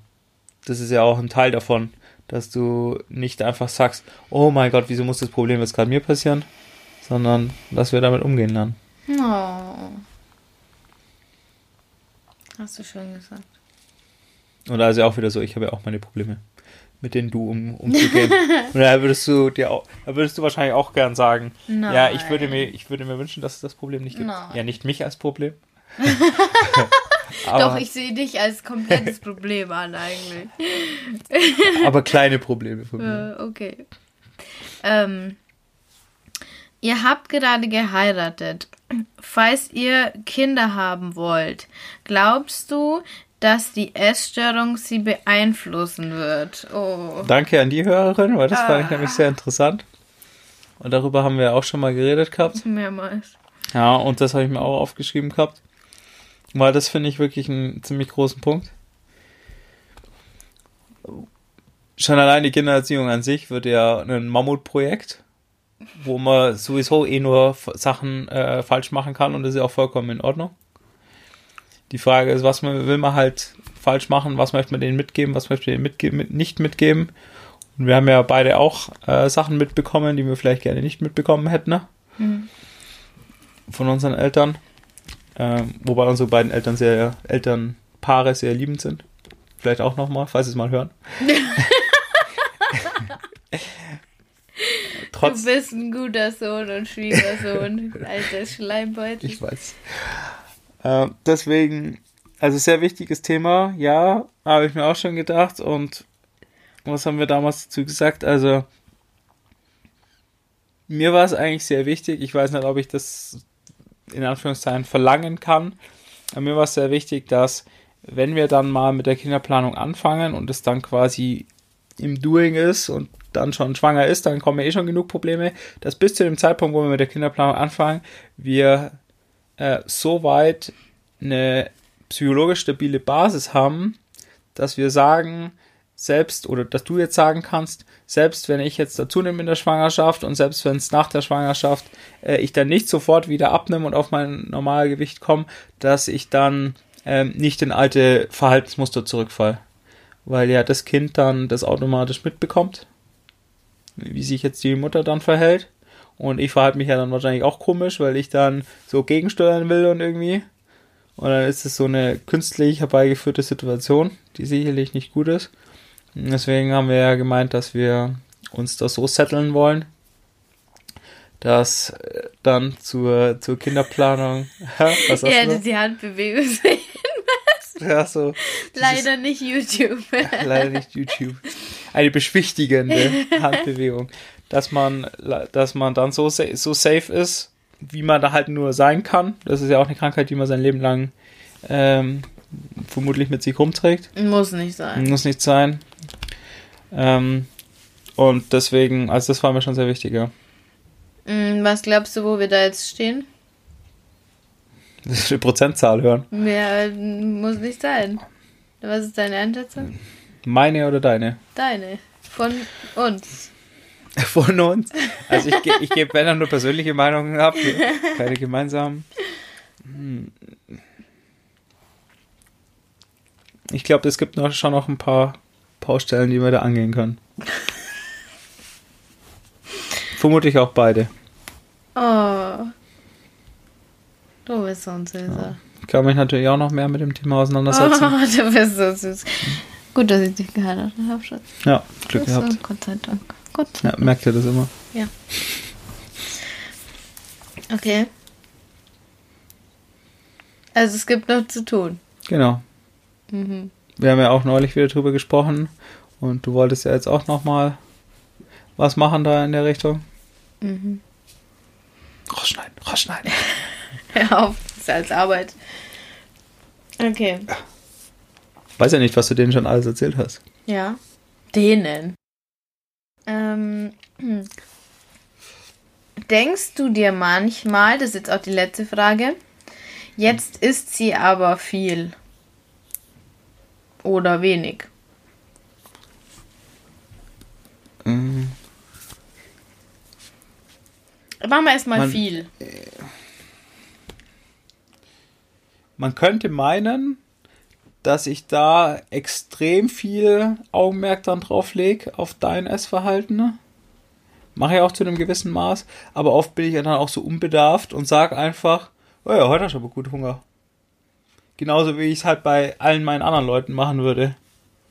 das ist ja auch ein Teil davon, dass du nicht einfach sagst, oh mein Gott, wieso muss das Problem jetzt gerade mir passieren, sondern dass wir damit umgehen lernen. Oh. Hast du schön gesagt. Und da ist ja auch wieder so, ich habe ja auch meine Probleme, mit denen du um, umzugehen. Und da würdest du dir auch, da würdest du wahrscheinlich auch gern sagen, ja, ich würde mir, ich würde mir wünschen, dass es das Problem nicht gibt. Nein. Ja, nicht mich als Problem. Doch, ich sehe dich als komplettes Problem an eigentlich. aber kleine Probleme von mir. Äh, okay. Ähm, ihr habt gerade geheiratet. Falls ihr Kinder haben wollt, glaubst du, dass die Essstörung sie beeinflussen wird? Oh. Danke an die Hörerin, weil das fand ich Ah. nämlich sehr interessant. Und darüber haben wir auch schon mal geredet gehabt. Mehrmals. Ja, und das habe ich mir auch aufgeschrieben gehabt. Weil das finde ich wirklich einen ziemlich großen Punkt. Schon allein die Kindererziehung an sich wird ja ein Mammutprojekt, wo man sowieso eh nur Sachen äh, falsch machen kann und das ist ja auch vollkommen in Ordnung. Die Frage ist, was man, will man halt falsch machen, was möchte man denen mitgeben, was möchte man denen mitge mit, nicht mitgeben. Und wir haben ja beide auch äh, Sachen mitbekommen, die wir vielleicht gerne nicht mitbekommen hätten, ne? Von unseren Eltern. Ähm, wobei unsere beiden Eltern sehr, Elternpaare sehr liebend sind. Vielleicht auch nochmal, falls sie es mal hören. Trotz, Du bist ein guter Sohn und Schwiegersohn. Alter Schleimbeutel. ich weiß. Äh, deswegen, also sehr wichtiges Thema, ja, habe ich mir auch schon gedacht. Und was haben wir damals dazu gesagt? Also, mir war es eigentlich sehr wichtig. Ich weiß nicht, ob ich das in Anführungszeichen verlangen kann. Aber mir war es sehr wichtig, dass wenn wir dann mal mit der Kinderplanung anfangen und es dann quasi im Doing ist und dann schon schwanger ist, dann kommen ja eh schon genug Probleme, dass bis zu dem Zeitpunkt, wo wir mit der Kinderplanung anfangen, wir äh, so weit eine psychologisch stabile Basis haben, dass wir sagen, selbst oder dass du jetzt sagen kannst, selbst wenn ich jetzt dazu nehme in der Schwangerschaft und selbst wenn es nach der Schwangerschaft äh, ich dann nicht sofort wieder abnehme und auf mein normales Gewicht komme, dass ich dann ähm, nicht in alte Verhaltensmuster zurückfall. Weil ja das Kind dann das automatisch mitbekommt, wie sich jetzt die Mutter dann verhält. Und ich verhalte mich ja dann wahrscheinlich auch komisch, weil ich dann so gegensteuern will und irgendwie. Und dann ist es so eine künstlich herbeigeführte Situation, die sicherlich nicht gut ist. Deswegen haben wir ja gemeint, dass wir uns das so setteln wollen, dass äh, dann zur, zur Kinderplanung. Was Ihr hättet die Handbewegung sehen Ja, so. Leider nicht YouTube. leider nicht YouTube. Eine beschwichtigende Handbewegung. Dass man, dass man dann so, so safe ist, wie man da halt nur sein kann. Das ist ja auch eine Krankheit, die man sein Leben lang ähm, vermutlich mit sich rumträgt. Muss nicht sein. Muss nicht sein. Ähm, und deswegen, also das war mir schon sehr wichtig, ja. Mm, was glaubst du, wo wir da jetzt stehen? Das ist eine Prozentzahl hören. Mehr muss nicht sein. Was ist deine Einschätzung? Meine oder deine? Deine. Von uns. Von uns? Also ich, ich gebe, wenn er nur persönliche Meinungen ab, keine gemeinsamen. Hm. Ich glaube, es gibt noch, schon noch ein paar Baustellen, die wir da angehen können. Vermutlich auch beide. Oh. Du bist so ein Süßer. Ja. Ich kann mich natürlich auch noch mehr mit dem Thema auseinandersetzen. Oh, du bist so süß. Gut, dass ich dich geheiratet habe, Schatz. Ja, Glück gehabt. So, Gott sei Dank. Gott Ja, merkt ihr das immer? Ja. Okay. Also es gibt noch zu tun. Genau. Mhm. Wir haben ja auch neulich wieder drüber gesprochen und du wolltest ja jetzt auch noch mal was machen da in der Richtung. Mhm. Rausschneiden, rausschneiden. Hör auf, das ist als Arbeit. Okay. Weiß ja nicht, was du denen schon alles erzählt hast. Ja. Denen. Ähm, denkst du dir manchmal, das ist jetzt auch die letzte Frage, jetzt ist sie aber viel oder wenig? Mhm. Machen wir erstmal viel. Man könnte meinen, dass ich da extrem viel Augenmerk dann drauf lege auf dein Essverhalten. Ne? Mache ich auch zu einem gewissen Maß, aber oft bin ich ja dann auch so unbedarft und sage einfach, oh ja, heute hast du aber gut Hunger. Genauso wie ich es halt bei allen meinen anderen Leuten machen würde.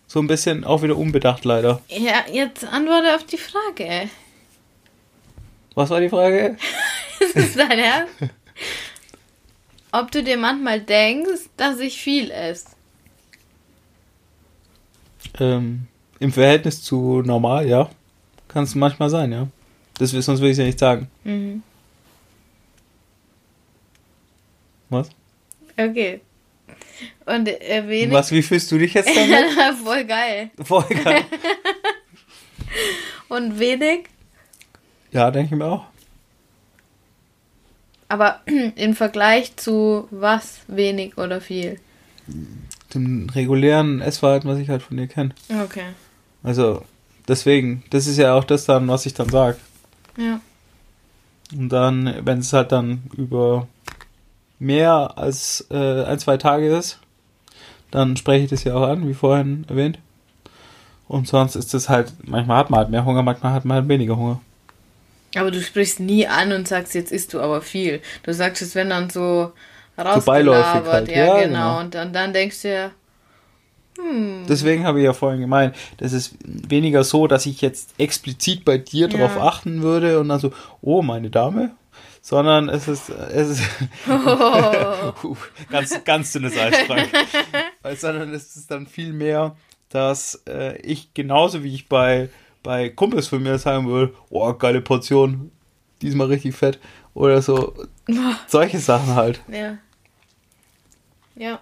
So ein bisschen auch wieder unbedacht leider. Ja, jetzt antworte auf die Frage. Was war die Frage? ist das dein Ernst? Ob du dir manchmal denkst, dass ich viel esse. Ähm, Im Verhältnis zu normal, ja. Kann es manchmal sein, ja. Das, sonst würde ich es ja nicht sagen. Mhm. Was? Okay. Und äh, wenig. Was, wie fühlst du dich jetzt damit? Voll geil. Voll geil. Und wenig? Ja, denke ich mir auch. Aber im Vergleich zu was wenig oder viel? Dem regulären Essverhalten, was ich halt von dir kenne. Okay. Also, deswegen, das ist ja auch das dann, was ich dann sage. Ja. Und dann, wenn es halt dann über mehr als äh, ein, zwei Tage ist, dann spreche ich das ja auch an, wie vorhin erwähnt. Und sonst ist es halt, manchmal hat man halt mehr Hunger, manchmal hat man halt weniger Hunger. Aber du sprichst nie an und sagst, jetzt isst du aber viel. Du sagst es, wenn dann so rausgelabert. So halt. ja, ja, genau. genau. Und dann, dann denkst du ja, hm. Deswegen habe ich ja vorhin gemeint, das ist weniger so, dass ich jetzt explizit bei dir ja. drauf achten würde und dann so, oh, meine Dame, sondern es ist, es ist oh. ganz, ganz dünnes Eis, sondern es ist dann viel mehr, dass äh, ich genauso wie ich bei bei Kumpels von mir sagen würde, oh, geile Portion, diesmal richtig fett. Oder so. Solche Sachen halt. Ja. Ja.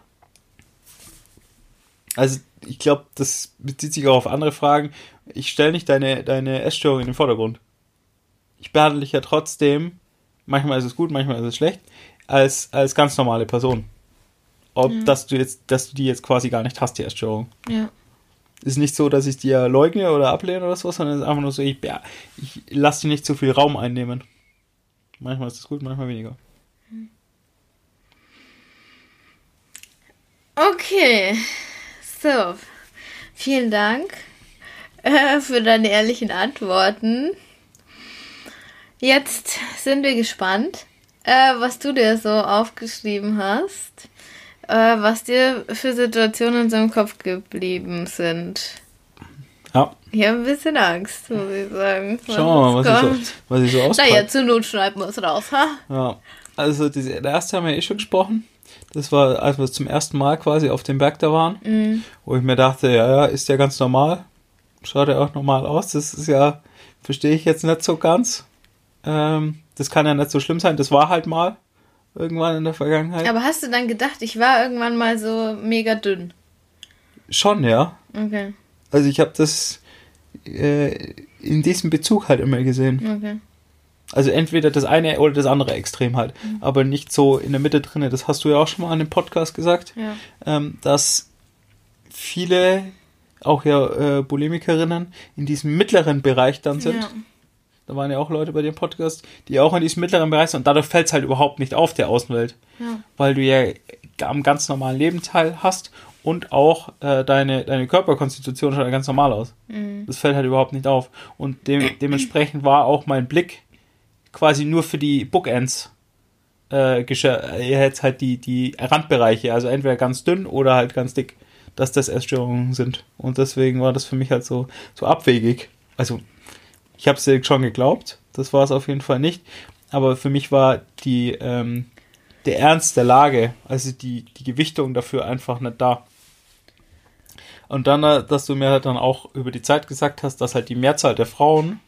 Also ich glaube, das bezieht sich auch auf andere Fragen. Ich stelle nicht deine, deine Essstörung in den Vordergrund. Ich behandle dich ja trotzdem, manchmal ist es gut, manchmal ist es schlecht, als, als ganz normale Person. Ob, Ja. dass du jetzt, dass du die jetzt quasi gar nicht hast, die Essstörung. Ja. Ist nicht so, dass ich dir leugne oder ablehne oder so, sondern es ist einfach nur so, ich, ja, ich lasse dir nicht zu viel Raum einnehmen. Manchmal ist es gut, manchmal weniger. Okay. So. Vielen Dank äh, für deine ehrlichen Antworten. Jetzt sind wir gespannt, äh, was du dir so aufgeschrieben hast, was dir für Situationen so im Kopf geblieben sind. Ja, Ich habe ein bisschen Angst, muss ich sagen. schauen wir mal, was ich kommt. so, was ich so auspacke. Naja, zur Not schreiben wir es raus, ha? Ja, also der erste haben wir eh schon gesprochen. Das war, als wir zum ersten Mal quasi auf dem Berg da waren, Mhm. wo ich mir dachte, ja, ja, ist ja ganz normal. Schaut ja auch normal aus. Das ist ja, verstehe ich jetzt nicht so ganz. Ähm, das kann ja nicht so schlimm sein. Das war halt mal irgendwann in der Vergangenheit. Aber hast du dann gedacht, ich war irgendwann mal so mega dünn? Schon, ja. Okay, Also ich habe das äh, in diesem Bezug halt immer gesehen. okay. Also entweder das eine oder das andere Extrem halt. Aber nicht so in der Mitte drinne. Das hast du ja auch schon mal an dem Podcast gesagt. Ja. ähm, dass viele, auch ja äh, Bulimikerinnen, in diesem mittleren Bereich dann sind. Ja. Da waren ja auch Leute bei dem Podcast, die auch in diesem mittleren Bereich sind. Und dadurch fällt es halt überhaupt nicht auf der Außenwelt. Ja. Weil du ja am ganz normalen Leben teil hast und auch äh, deine, deine Körperkonstitution schaut ganz normal aus. Mhm. Das fällt halt überhaupt nicht auf. Und dem, dementsprechend war auch mein Blick quasi nur für die Bookends äh, äh, jetzt halt die, die Randbereiche, also entweder ganz dünn oder halt ganz dick, dass das Essstörungen sind. Und deswegen war das für mich halt so, so abwegig. Also, ich habe es schon geglaubt, das war es auf jeden Fall nicht. Aber für mich war die, ähm, der Ernst der Lage, also die, die Gewichtung dafür einfach nicht da. Und dann, äh, dass du mir halt dann auch über die Zeit gesagt hast, dass halt die Mehrzahl der Frauen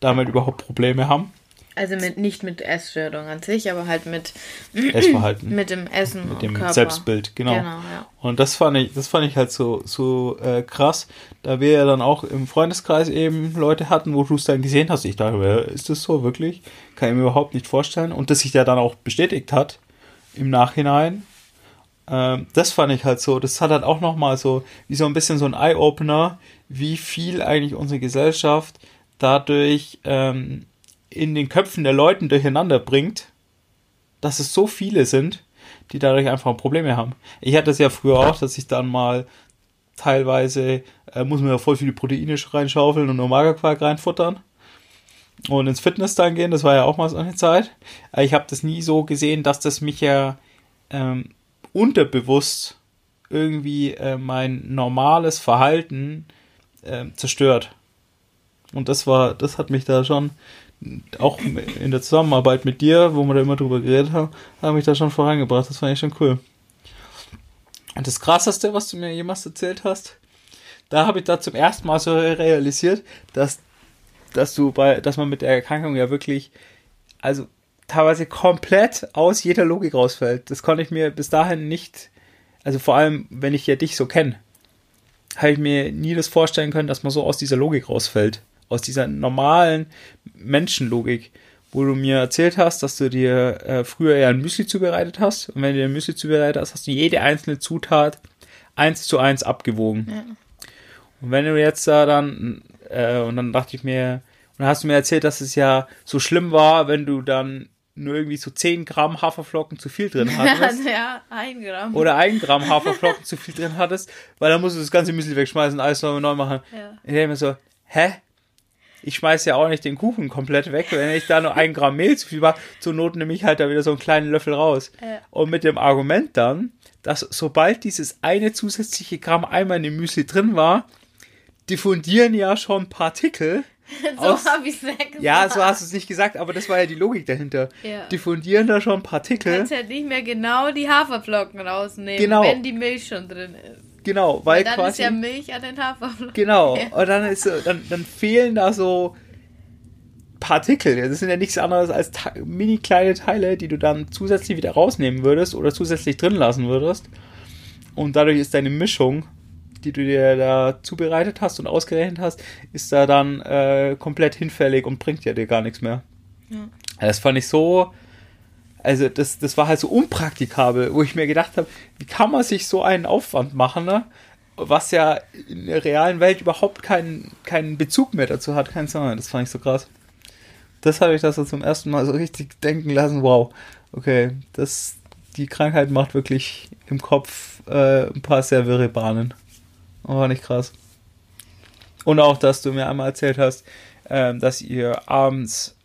damit überhaupt Probleme haben. Also mit, nicht mit Essstörung an sich, aber halt mit, Essverhalten. mit dem Essen mit und dem Körper. Selbstbild, genau. Genau, ja. Und das fand ich, das fand ich halt so, so äh, krass, da wir ja dann auch im Freundeskreis eben Leute hatten, wo du es dann gesehen hast. Ich dachte, ist das so wirklich? Kann ich mir überhaupt nicht vorstellen. Und das sich ja dann auch bestätigt hat im Nachhinein. Ähm, das fand ich halt so, das hat halt auch nochmal so, wie so ein bisschen so ein Eye-Opener, wie viel eigentlich unsere Gesellschaft dadurch ähm, in den Köpfen der Leuten durcheinander bringt, dass es so viele sind, die dadurch einfach Probleme haben. Ich hatte das ja früher auch, dass ich dann mal teilweise, äh, muss man ja voll viele Proteine reinschaufeln und nur Magerquark reinfuttern und ins Fitness dann gehen, das war ja auch mal so eine Zeit. Ich habe das nie so gesehen, dass das mich ja ähm, unterbewusst irgendwie äh, mein normales Verhalten ähm, zerstört. Und das war, das hat mich da schon, auch in der Zusammenarbeit mit dir, wo wir da immer drüber geredet haben, hat mich da schon vorangebracht. Das fand ich schon cool. Und das krasseste, was du mir jemals erzählt hast, da habe ich da zum ersten Mal so realisiert, dass, dass du bei, dass man mit der Erkrankung ja wirklich, also teilweise komplett aus jeder Logik rausfällt. Das konnte ich mir bis dahin nicht, also vor allem, wenn ich ja dich so kenne, habe ich mir nie das vorstellen können, dass man so aus dieser Logik rausfällt. Aus dieser normalen Menschenlogik, wo du mir erzählt hast, dass du dir äh, früher ja ein Müsli zubereitet hast. Und wenn du dir ein Müsli zubereitet hast, hast du jede einzelne Zutat eins zu eins abgewogen. Ja. Und wenn du jetzt da dann, äh, und dann dachte ich mir, und dann hast du mir erzählt, dass es ja so schlimm war, wenn du dann nur irgendwie so 10 Gramm Haferflocken zu viel drin hattest. ja, ein Gramm. oder ein Gramm Haferflocken zu viel drin hattest, weil dann musst du das ganze Müsli wegschmeißen und alles neu machen. Ja. Ich denke mir so, hä? Ich schmeiß ja auch nicht den Kuchen komplett weg, wenn ich da nur ein Gramm Mehl zu viel war. Zur Not nehme ich halt da wieder so einen kleinen Löffel raus. Ja. Und mit dem Argument dann, dass sobald dieses eine zusätzliche Gramm einmal in dem Müsli drin war, diffundieren ja schon Partikel. so habe ich es gesagt. Ja, so hast du es nicht gesagt, aber das war ja die Logik dahinter. Ja. Diffundieren da schon Partikel. kannst halt nicht mehr genau die Haferflocken rausnehmen, Genau. wenn die Milch schon drin ist. Genau, weil Dann quasi. ist ja Milch an den Haferflocken. Genau. Ja. Und dann ist dann, dann fehlen da so Partikel. Das sind ja nichts anderes als mini kleine Teile, die du dann zusätzlich wieder rausnehmen würdest oder zusätzlich drin lassen würdest. Und dadurch ist deine Mischung die du dir da zubereitet hast und ausgerechnet hast, ist da dann äh, komplett hinfällig und bringt ja dir gar nichts mehr. Ja. Das fand ich so, also das, das war halt so unpraktikabel, wo ich mir gedacht habe, wie kann man sich so einen Aufwand machen, ne? was ja in der realen Welt überhaupt keinen, keinen Bezug mehr dazu hat, keinen Sinn. Das fand ich so krass. Das habe ich das so zum ersten Mal so richtig denken lassen, wow, okay, das, die Krankheit macht wirklich im Kopf äh, ein paar sehr wirre Bahnen. Oh, nicht krass. Und auch, dass du mir einmal erzählt hast, äh, dass ihr abends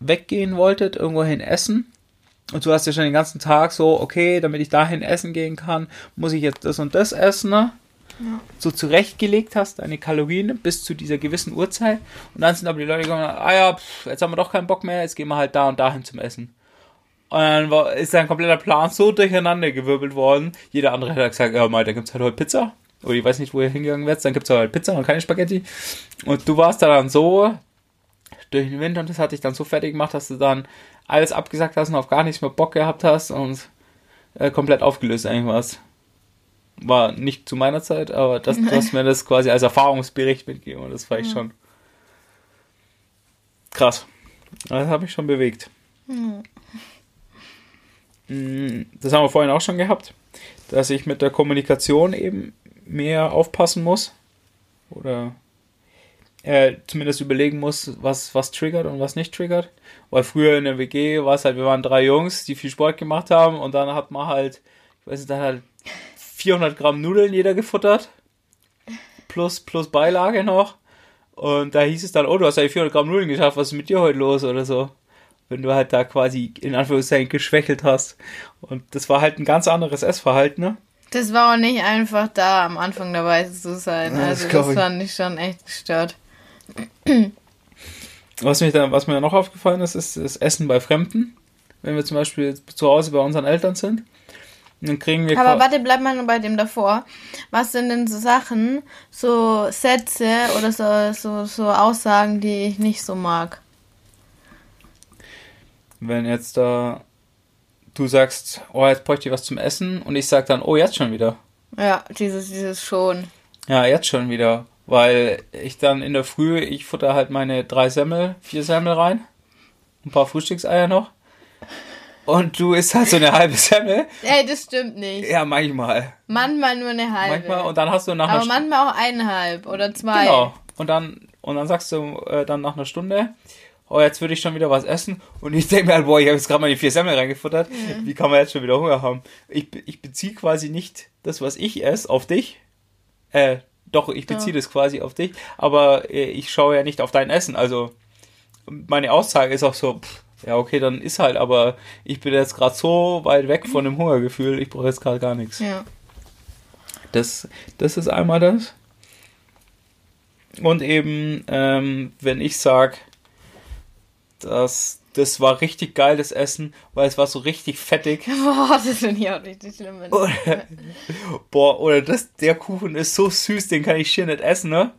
weggehen wolltet, irgendwohin essen. Und du hast ja schon den ganzen Tag so, okay, damit ich dahin essen gehen kann, muss ich jetzt das und das essen, ne? Ja. So zurechtgelegt hast, deine Kalorien bis zu dieser gewissen Uhrzeit. Und dann sind aber die Leute gekommen, ah ja, pff, jetzt haben wir doch keinen Bock mehr, jetzt gehen wir halt da und dahin zum Essen. Und dann war, ist dein kompletter Plan so durcheinander gewirbelt worden. Jeder andere hat gesagt, ja, mal, da gibt's halt heute Pizza. Oder ich weiß nicht, wo ihr hingegangen werdet, dann gibt's halt Pizza und keine Spaghetti. Und du warst da dann so durch den Wind und das hat dich dann so fertig gemacht, dass du dann alles abgesagt hast und auf gar nichts mehr Bock gehabt hast und äh, komplett aufgelöst eigentlich warst. War nicht zu meiner Zeit, aber das, du hast mir das quasi als Erfahrungsbericht mitgegeben und das war ich ja. schon krass. Das habe ich schon bewegt. Mhm. Das haben wir vorhin auch schon gehabt, dass ich mit der Kommunikation eben mehr aufpassen muss. Oder äh, zumindest überlegen muss, was, was triggert und was nicht triggert. Weil früher in der WG war es halt, wir waren drei Jungs, die viel Sport gemacht haben und dann hat man halt, ich weiß nicht, dann halt 400 Gramm Nudeln jeder gefuttert. Plus, plus Beilage noch. Und da hieß es dann, oh, du hast ja 400 Gramm Nudeln geschafft, was ist mit dir heute los oder so? Wenn du halt da quasi in Anführungszeichen geschwächelt hast. Und das war halt ein ganz anderes Essverhalten, ne? Das war auch nicht einfach da am Anfang dabei zu sein. Ja, also das, das fand ich schon echt gestört. Was, mich da, was mir noch aufgefallen ist, ist das Essen bei Fremden. Wenn wir zum Beispiel zu Hause bei unseren Eltern sind. Dann kriegen wir Aber warte, bleib mal nur bei dem davor. Was sind denn so Sachen, so Sätze oder so, so, so Aussagen, die ich nicht so mag? Wenn jetzt da du sagst, oh, jetzt bräuchte ich was zum Essen und ich sag dann, oh, jetzt schon wieder. Ja, dieses, dieses schon. Ja, jetzt schon wieder. Weil ich dann in der Früh, ich futter halt meine drei Semmel, vier Semmel rein. Ein paar Frühstückseier noch. Und du isst halt so eine halbe Semmel. Ey, das stimmt nicht. Ja, manchmal. Manchmal nur eine halbe. Manchmal und dann hast du nach Aber manchmal auch eineinhalb oder zwei. Genau. Und dann, und dann sagst du äh, dann nach einer Stunde, oh, jetzt würde ich schon wieder was essen. Und ich denke mir halt, boah, ich habe jetzt gerade mal die vier Semmel reingefuttert. Mhm. Wie kann man jetzt schon wieder Hunger haben? Ich, ich beziehe quasi nicht das, was ich esse, auf dich. Äh, doch, ich beziehe ja. das quasi auf dich. Aber äh, ich schaue ja nicht auf dein Essen. Also, meine Aussage ist auch so, pff, ja, okay, dann ist halt, aber ich bin jetzt gerade so weit weg von dem Hungergefühl, ich brauche jetzt gerade gar nichts. Ja. Das, das ist einmal das. Und eben, ähm, wenn ich sage, dass das war richtig geil, das Essen, weil es war so richtig fettig. Boah, das finde ich auch richtig schlimm. Oder, boah, oder das, der Kuchen ist so süß, den kann ich schier nicht essen, ne?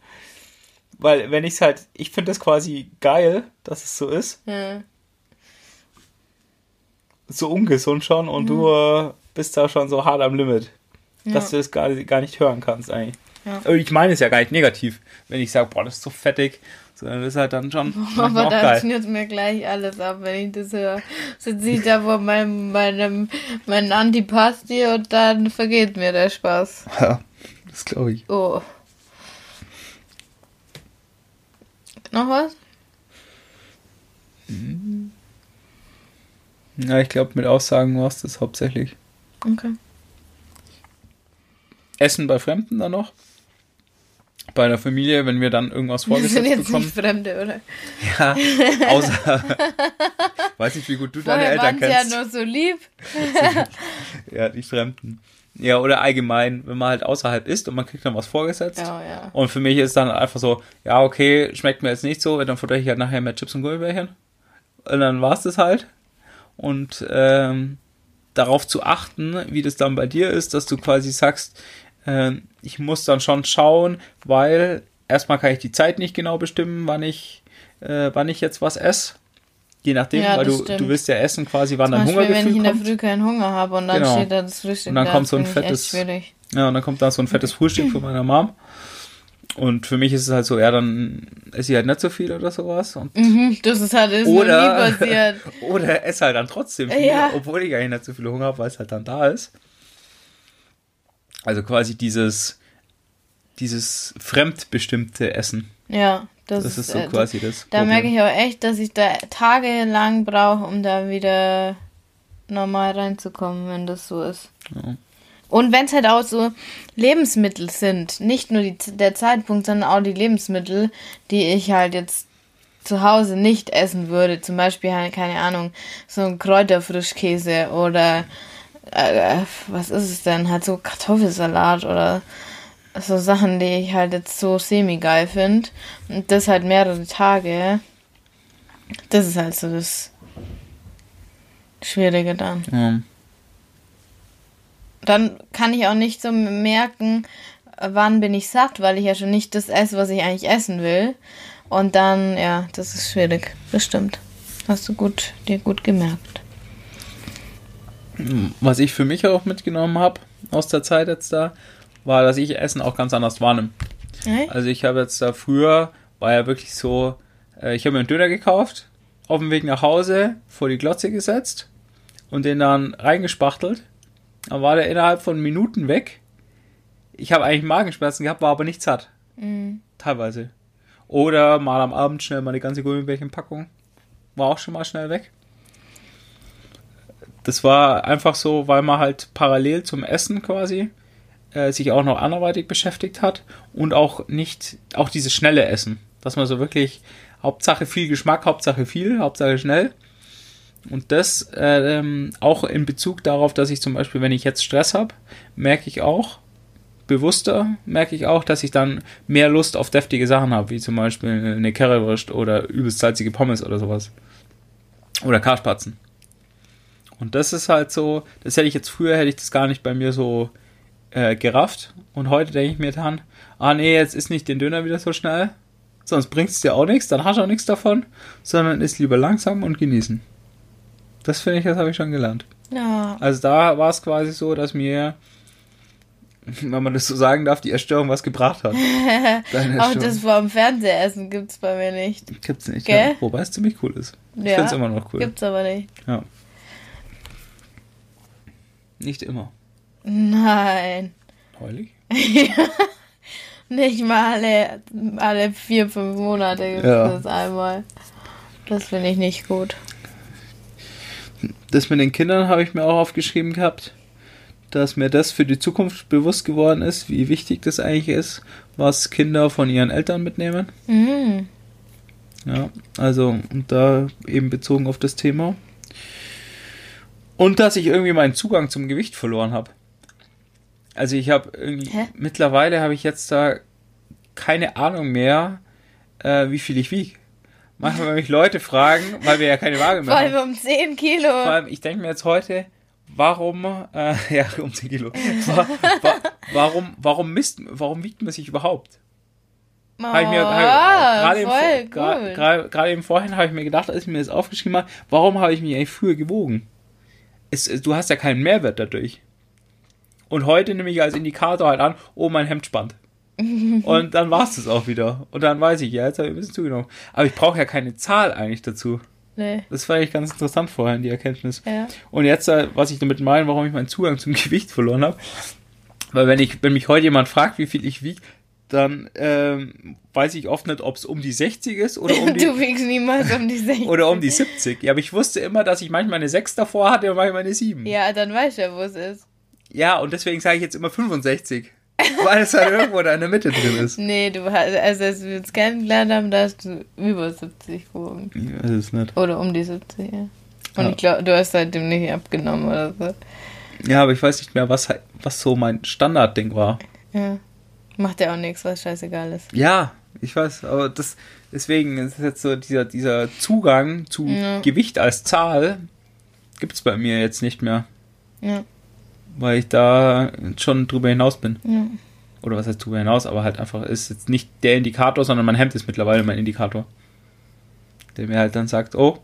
Weil, wenn ich es halt, ich finde das quasi geil, dass es so ist. Ja. So ungesund schon und mhm. du äh, bist da schon so hart am Limit, ja. dass du das gar, gar nicht hören kannst eigentlich. Ja. Ich meine es ja gar nicht negativ, wenn ich sage, boah, das ist so fettig sondern das ist halt dann schon. Aber da schnürt mir gleich alles ab, wenn ich das höre. Sitze ich da vor meinem, meinem, meinem Antipasti und dann vergeht mir der Spaß. Ja, das glaube ich. Oh. Noch was? Hm. Ja, ich glaube, mit Aussagen war es das hauptsächlich. Okay. Essen bei Fremden dann noch? Bei der Familie, wenn wir dann irgendwas vorgesetzt bekommen. Wir sind jetzt bekommen. nicht Fremde, oder? Ja, außer, weiß nicht, wie gut du Vorher deine Eltern kennst. ja nur so lieb. ja, die Fremden. Ja, oder allgemein, wenn man halt außerhalb ist und man kriegt dann was vorgesetzt. Oh, ja. Und für mich ist dann einfach so, ja, okay, schmeckt mir jetzt nicht so, dann futter ich halt nachher mehr Chips und Gummibärchen. Und dann war es das halt. Und ähm, darauf zu achten, wie das dann bei dir ist, dass du quasi sagst, ähm, ich muss dann schon schauen, weil erstmal kann ich die Zeit nicht genau bestimmen, wann ich, äh, wann ich jetzt was esse. Je nachdem, ja, weil du, du willst ja essen quasi, wann Zum dein Hunger Hungergefühl wenn ich in der Früh keinen Hunger habe und dann genau. steht da das Frühstück Und dann da, kommt so ein fettes, Ja, und dann kommt da so ein fettes Frühstück von meiner Mom. Und für mich ist es halt so, ja, dann esse ich halt nicht so viel oder sowas. Und Mhm, das ist halt ist Oder- noch nie passiert. Oder esse halt dann trotzdem viel, Ja. obwohl ich eigentlich nicht so viel Hunger habe, weil es halt dann da ist. Also quasi dieses, dieses fremdbestimmte Essen. Ja, das, Das ist so äh, quasi das. Da Problem. merke ich auch echt, dass ich da tagelang brauche, um da wieder normal reinzukommen, wenn das so ist. Ja. Und wenn es halt auch so Lebensmittel sind, nicht nur die, der Zeitpunkt, sondern auch die Lebensmittel, die ich halt jetzt zu Hause nicht essen würde. Zum Beispiel, halt, keine Ahnung, so ein Kräuterfrischkäse oder äh, was ist es denn? Halt so Kartoffelsalat oder so Sachen, die ich halt jetzt so semi-geil finde. Und das halt mehrere Tage. Das ist halt so das Schwierige dann. Ja. Dann kann ich auch nicht so merken, wann bin ich satt, weil ich ja schon nicht das esse, was ich eigentlich essen will. Und dann, ja, das ist schwierig. Das stimmt. Hast du gut, dir gut gemerkt. Was ich für mich auch mitgenommen habe aus der Zeit jetzt da, war, dass ich Essen auch ganz anders wahrnehme. Hey? Also ich habe jetzt da früher, war ja wirklich so, äh, ich habe mir einen Döner gekauft, auf dem Weg nach Hause vor die Glotze gesetzt und den dann reingespachtelt. Dann war der innerhalb von Minuten weg. Ich habe eigentlich Magenschmerzen gehabt, war aber nicht satt. Mhm. Teilweise. Oder mal am Abend schnell mal eine ganze Gummibärchenpackung. War auch schon mal schnell weg. Das war einfach so, weil man halt parallel zum Essen quasi äh, sich auch noch anderweitig beschäftigt hat und auch nicht, auch dieses schnelle Essen. Dass man so wirklich, Hauptsache viel Geschmack, Hauptsache viel, Hauptsache schnell. Und das äh, ähm, auch in Bezug darauf, dass ich zum Beispiel, wenn ich jetzt Stress habe, merke ich auch, bewusster merke ich auch, dass ich dann mehr Lust auf deftige Sachen habe, wie zum Beispiel eine Currywurst oder übelst salzige Pommes oder sowas. Oder Karspatzen. Und das ist halt so, das hätte ich jetzt früher, hätte ich das gar nicht bei mir so äh, gerafft. Und heute denke ich mir dann, ah nee, jetzt ist nicht den Döner wieder so schnell, sonst bringt es dir auch nichts, dann hast du auch nichts davon, sondern ist lieber langsam und genießen. Das finde ich, das habe ich schon gelernt. Ja. Also da war es quasi so, dass mir, wenn man das so sagen darf, die Erstörung was gebracht hat. Auch das vorm Fernsehessen gibt's bei mir nicht. gibt's nicht. Ja, wobei es ziemlich cool ist. Ich Ja, finde es immer noch cool. Gibt's aber nicht. Ja. Nicht immer. Nein. Heulig? Nicht mal alle, alle vier, fünf Monate gibt's Ja. das einmal. Das finde ich nicht gut. Das mit den Kindern habe ich mir auch aufgeschrieben gehabt, dass mir das für die Zukunft bewusst geworden ist, wie wichtig das eigentlich ist, was Kinder von ihren Eltern mitnehmen. Mhm. Ja, also und da eben bezogen auf das Thema. Und dass ich irgendwie meinen Zugang zum Gewicht verloren habe. Also ich habe irgendwie, Hä? mittlerweile habe ich jetzt da keine Ahnung mehr, äh, wie viel ich wiege. Manchmal, wenn mich Leute fragen, weil wir ja keine Waage mehr Vor haben. allem um 10 Kilo. Vor allem, ich denke mir jetzt heute, warum, äh, ja, um 10 Kilo, wa, wa, warum, warum misst, warum wiegt man sich überhaupt? Oh, Hab ich mir, hab, gerade, im, voll Vor- gut. gra- gra- gerade im Vorhinein habe ich mir gedacht, als ich mir das aufgeschrieben habe, warum habe ich mich eigentlich früher gewogen? Es, du hast ja keinen Mehrwert dadurch. Und heute nehme ich als Indikator halt an, oh, mein Hemd spannt. Und dann war es das auch wieder. Und dann weiß ich, ja, jetzt habe ich ein bisschen zugenommen. Aber ich brauche ja keine Zahl eigentlich dazu. Nee. Das fand ich ganz interessant vorhin, die Erkenntnis. Ja. Und jetzt, äh, was ich damit meine, warum ich meinen Zugang zum Gewicht verloren habe. Weil wenn ich, wenn mich heute jemand fragt, wie viel ich wiege, dann ähm, weiß ich oft nicht, ob es um die 60 ist oder um die, du wiegst niemals um die 60. oder um die 70. Ja, aber ich wusste immer, dass ich manchmal eine 6 davor hatte und manchmal eine 7. Ja, dann weißt du ja, wo es ist. Ja, und deswegen sage ich jetzt immer 65. Weil es halt irgendwo da in der Mitte drin ist. Nee, du hast, also als wir uns kennengelernt haben, da hast du über 70 gewogen. Ich weiß es nicht. Oder um die 70, ja. Und Ja. ich glaube, du hast seitdem nicht abgenommen oder so. Ja, aber ich weiß nicht mehr, was, halt- was so mein Standardding war. Ja. Macht ja auch nichts, was scheißegal ist. Ja, ich weiß, aber das, deswegen ist jetzt so dieser, dieser Zugang zu Ja. Gewicht als Zahl gibt es bei mir jetzt nicht mehr, Ja, weil ich da schon drüber hinaus bin. ja. Oder was heißt drüber hinaus, aber halt einfach ist jetzt nicht der Indikator, sondern mein Hemd ist mittlerweile mein Indikator. Der mir halt dann sagt, oh,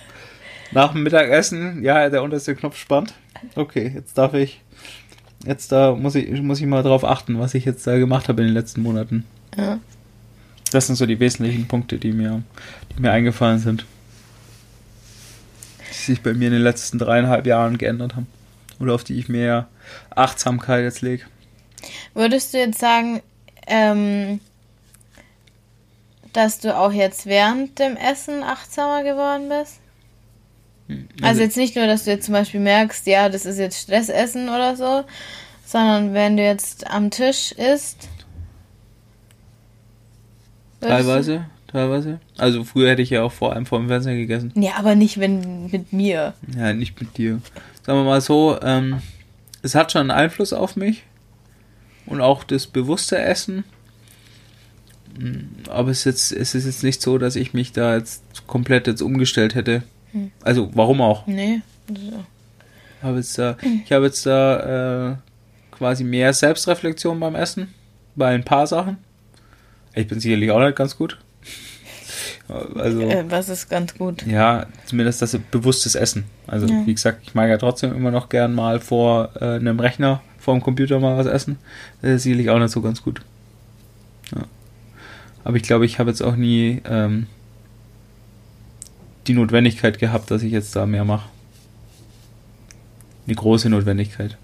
nach dem Mittagessen, ja, der unterste Knopf spannt. Okay, jetzt darf ich Jetzt da muss ich, muss ich mal drauf achten, was ich jetzt da gemacht habe in den letzten Monaten. Ja. Das sind so die wesentlichen Punkte, die mir, die mir eingefallen sind. Die sich bei mir in den letzten dreieinhalb Jahren geändert haben. Oder auf die ich mehr Achtsamkeit jetzt lege. Würdest du jetzt sagen, ähm, dass du auch jetzt während dem Essen achtsamer geworden bist? Also jetzt nicht nur, dass du jetzt zum Beispiel merkst, ja, das ist jetzt Stressessen oder so, sondern wenn du jetzt am Tisch isst. Teilweise, teilweise. Also früher hätte ich ja auch vor allem vor dem Fernseher gegessen. Ja, aber nicht wenn mit mir. Ja, nicht mit dir. Sagen wir mal so, ähm, es hat schon einen Einfluss auf mich. Und auch das bewusste Essen. Mm, Aber es ist, jetzt, es ist jetzt nicht so, dass ich mich da jetzt komplett jetzt umgestellt hätte. Also, warum auch? Nee. Ich habe jetzt da, ich habe jetzt da äh, quasi mehr Selbstreflexion beim Essen. Bei ein paar Sachen. Ich bin sicherlich auch nicht ganz gut. Also. Äh, was ist ganz gut. Ja, zumindest das bewusstes Essen. Also, Ja. wie gesagt, ich mag ja trotzdem immer noch gern mal vor äh, einem Rechner, vor dem Computer mal was essen. Das ist sicherlich auch nicht so ganz gut. Ja. Aber ich glaube, ich habe jetzt auch nie ähm, die Notwendigkeit gehabt, dass ich jetzt da mehr mache. Eine große Notwendigkeit.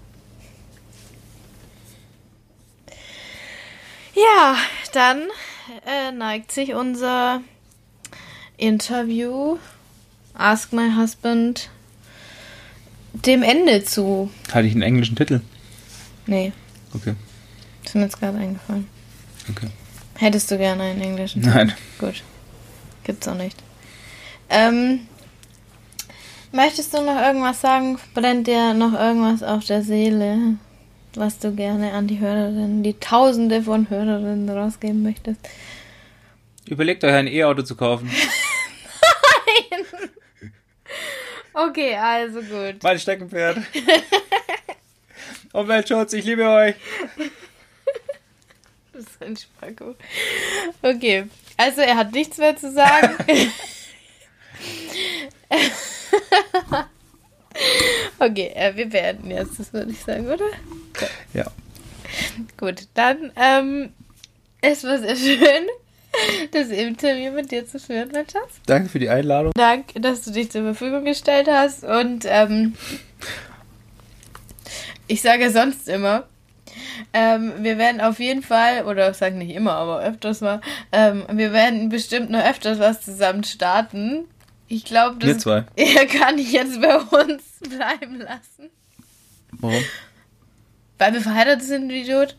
Ja, dann äh, neigt sich unser Interview Ask My Husband dem Ende zu. Hatte ich einen englischen Titel? Nee, Okay, ist mir jetzt gerade eingefallen. okay. Hättest du gerne einen englischen? Nein. Gut. Gibt's auch nicht. Ähm, möchtest du noch irgendwas sagen? Brennt dir noch irgendwas auf der Seele, was du gerne an die Hörerinnen, die Tausende von Hörerinnen rausgeben möchtest? Überlegt euch ein E-Auto zu kaufen. Okay, also gut. Mein Steckenpferd. Umweltschutz, ich liebe euch. Das ist ein Spacko. Okay, also er hat nichts mehr zu sagen. okay, äh, wir beenden jetzt, das würde ich sagen, oder? Ja. Gut, dann, ähm, es war sehr schön, das Interview mit dir zu führen, mein Schatz. Danke für die Einladung. Dank, dass du dich zur Verfügung gestellt hast und, ähm, ich sage sonst immer, ähm, wir werden auf jeden Fall, oder sag nicht immer, aber öfters mal, ähm, wir werden bestimmt noch öfters was zusammen starten. Ich glaube, Wir das zwei. ja, kann ich jetzt bei uns bleiben lassen. Warum? Weil wir verheiratet sind, wie Idiot.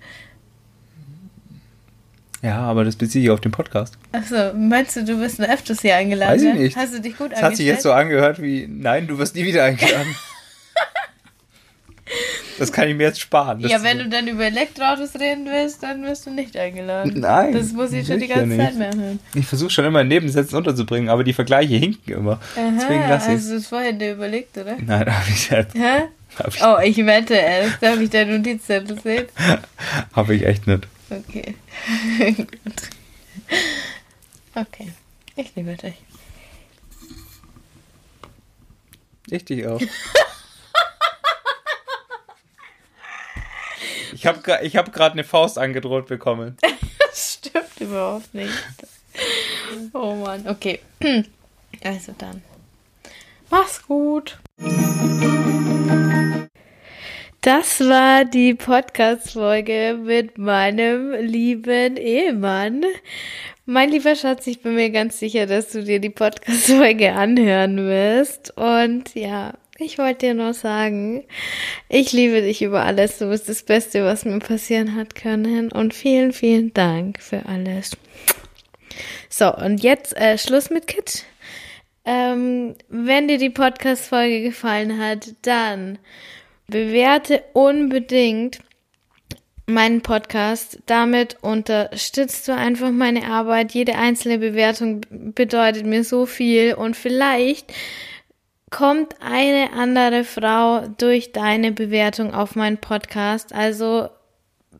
Ja, aber das beziehe ich auf den Podcast. Achso, meinst du, du bist noch öfters hier eingeladen? Weiß ich nicht. Hast du dich gut Das hat sich jetzt so angehört wie, nein, du wirst nie wieder eingeladen. das kann ich mir jetzt sparen. Das Ja, wenn du dann über Elektroautos reden willst, dann wirst du nicht eingeladen. Nein, Das muss ich schon die ganze nicht. Zeit mehr hören. Ich versuche schon immer in Nebensätzen unterzubringen, aber die Vergleiche hinken immer. Deswegen Aha, lasse ich hast du es vorhin dir überlegt, oder? Nein, habe ich, selbst- Hä? ich, Oh, ich wette, erst darf ich deine Notizzettel sehen? hab ich echt nicht. Okay. Gut. Okay. Ich liebe dich. Ich dich auch. Ich habe ich hab gerade eine Faust angedroht bekommen. Das stimmt überhaupt nicht. Oh Mann, okay. Also dann. Mach's gut. Das war die Podcast-Folge mit meinem lieben Ehemann. Mein lieber Schatz, ich bin mir ganz sicher, dass du dir die Podcast-Folge anhören wirst. Und ja, ich wollte dir nur sagen, ich liebe dich über alles. Du bist das Beste, was mir passieren hat können. Und vielen, vielen Dank für alles. So, und jetzt äh, Schluss mit Kit. Ähm, wenn dir die Podcast-Folge gefallen hat, dann bewerte unbedingt meinen Podcast. Damit unterstützt du einfach meine Arbeit. Jede einzelne Bewertung bedeutet mir so viel und vielleicht kommt eine andere Frau durch deine Bewertung auf meinen Podcast. Also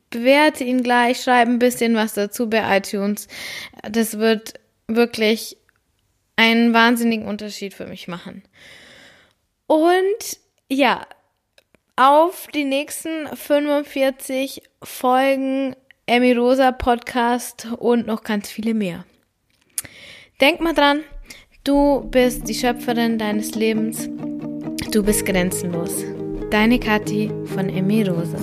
bewerte ihn gleich, schreib ein bisschen was dazu bei iTunes. Das wird wirklich einen wahnsinnigen Unterschied für mich machen. Und ja, auf die nächsten 45 Folgen Emmy Rosa Podcast und noch ganz viele mehr. Denk mal dran, du bist die Schöpferin deines Lebens. Du bist grenzenlos. Deine Kathi von Emmy Rosa.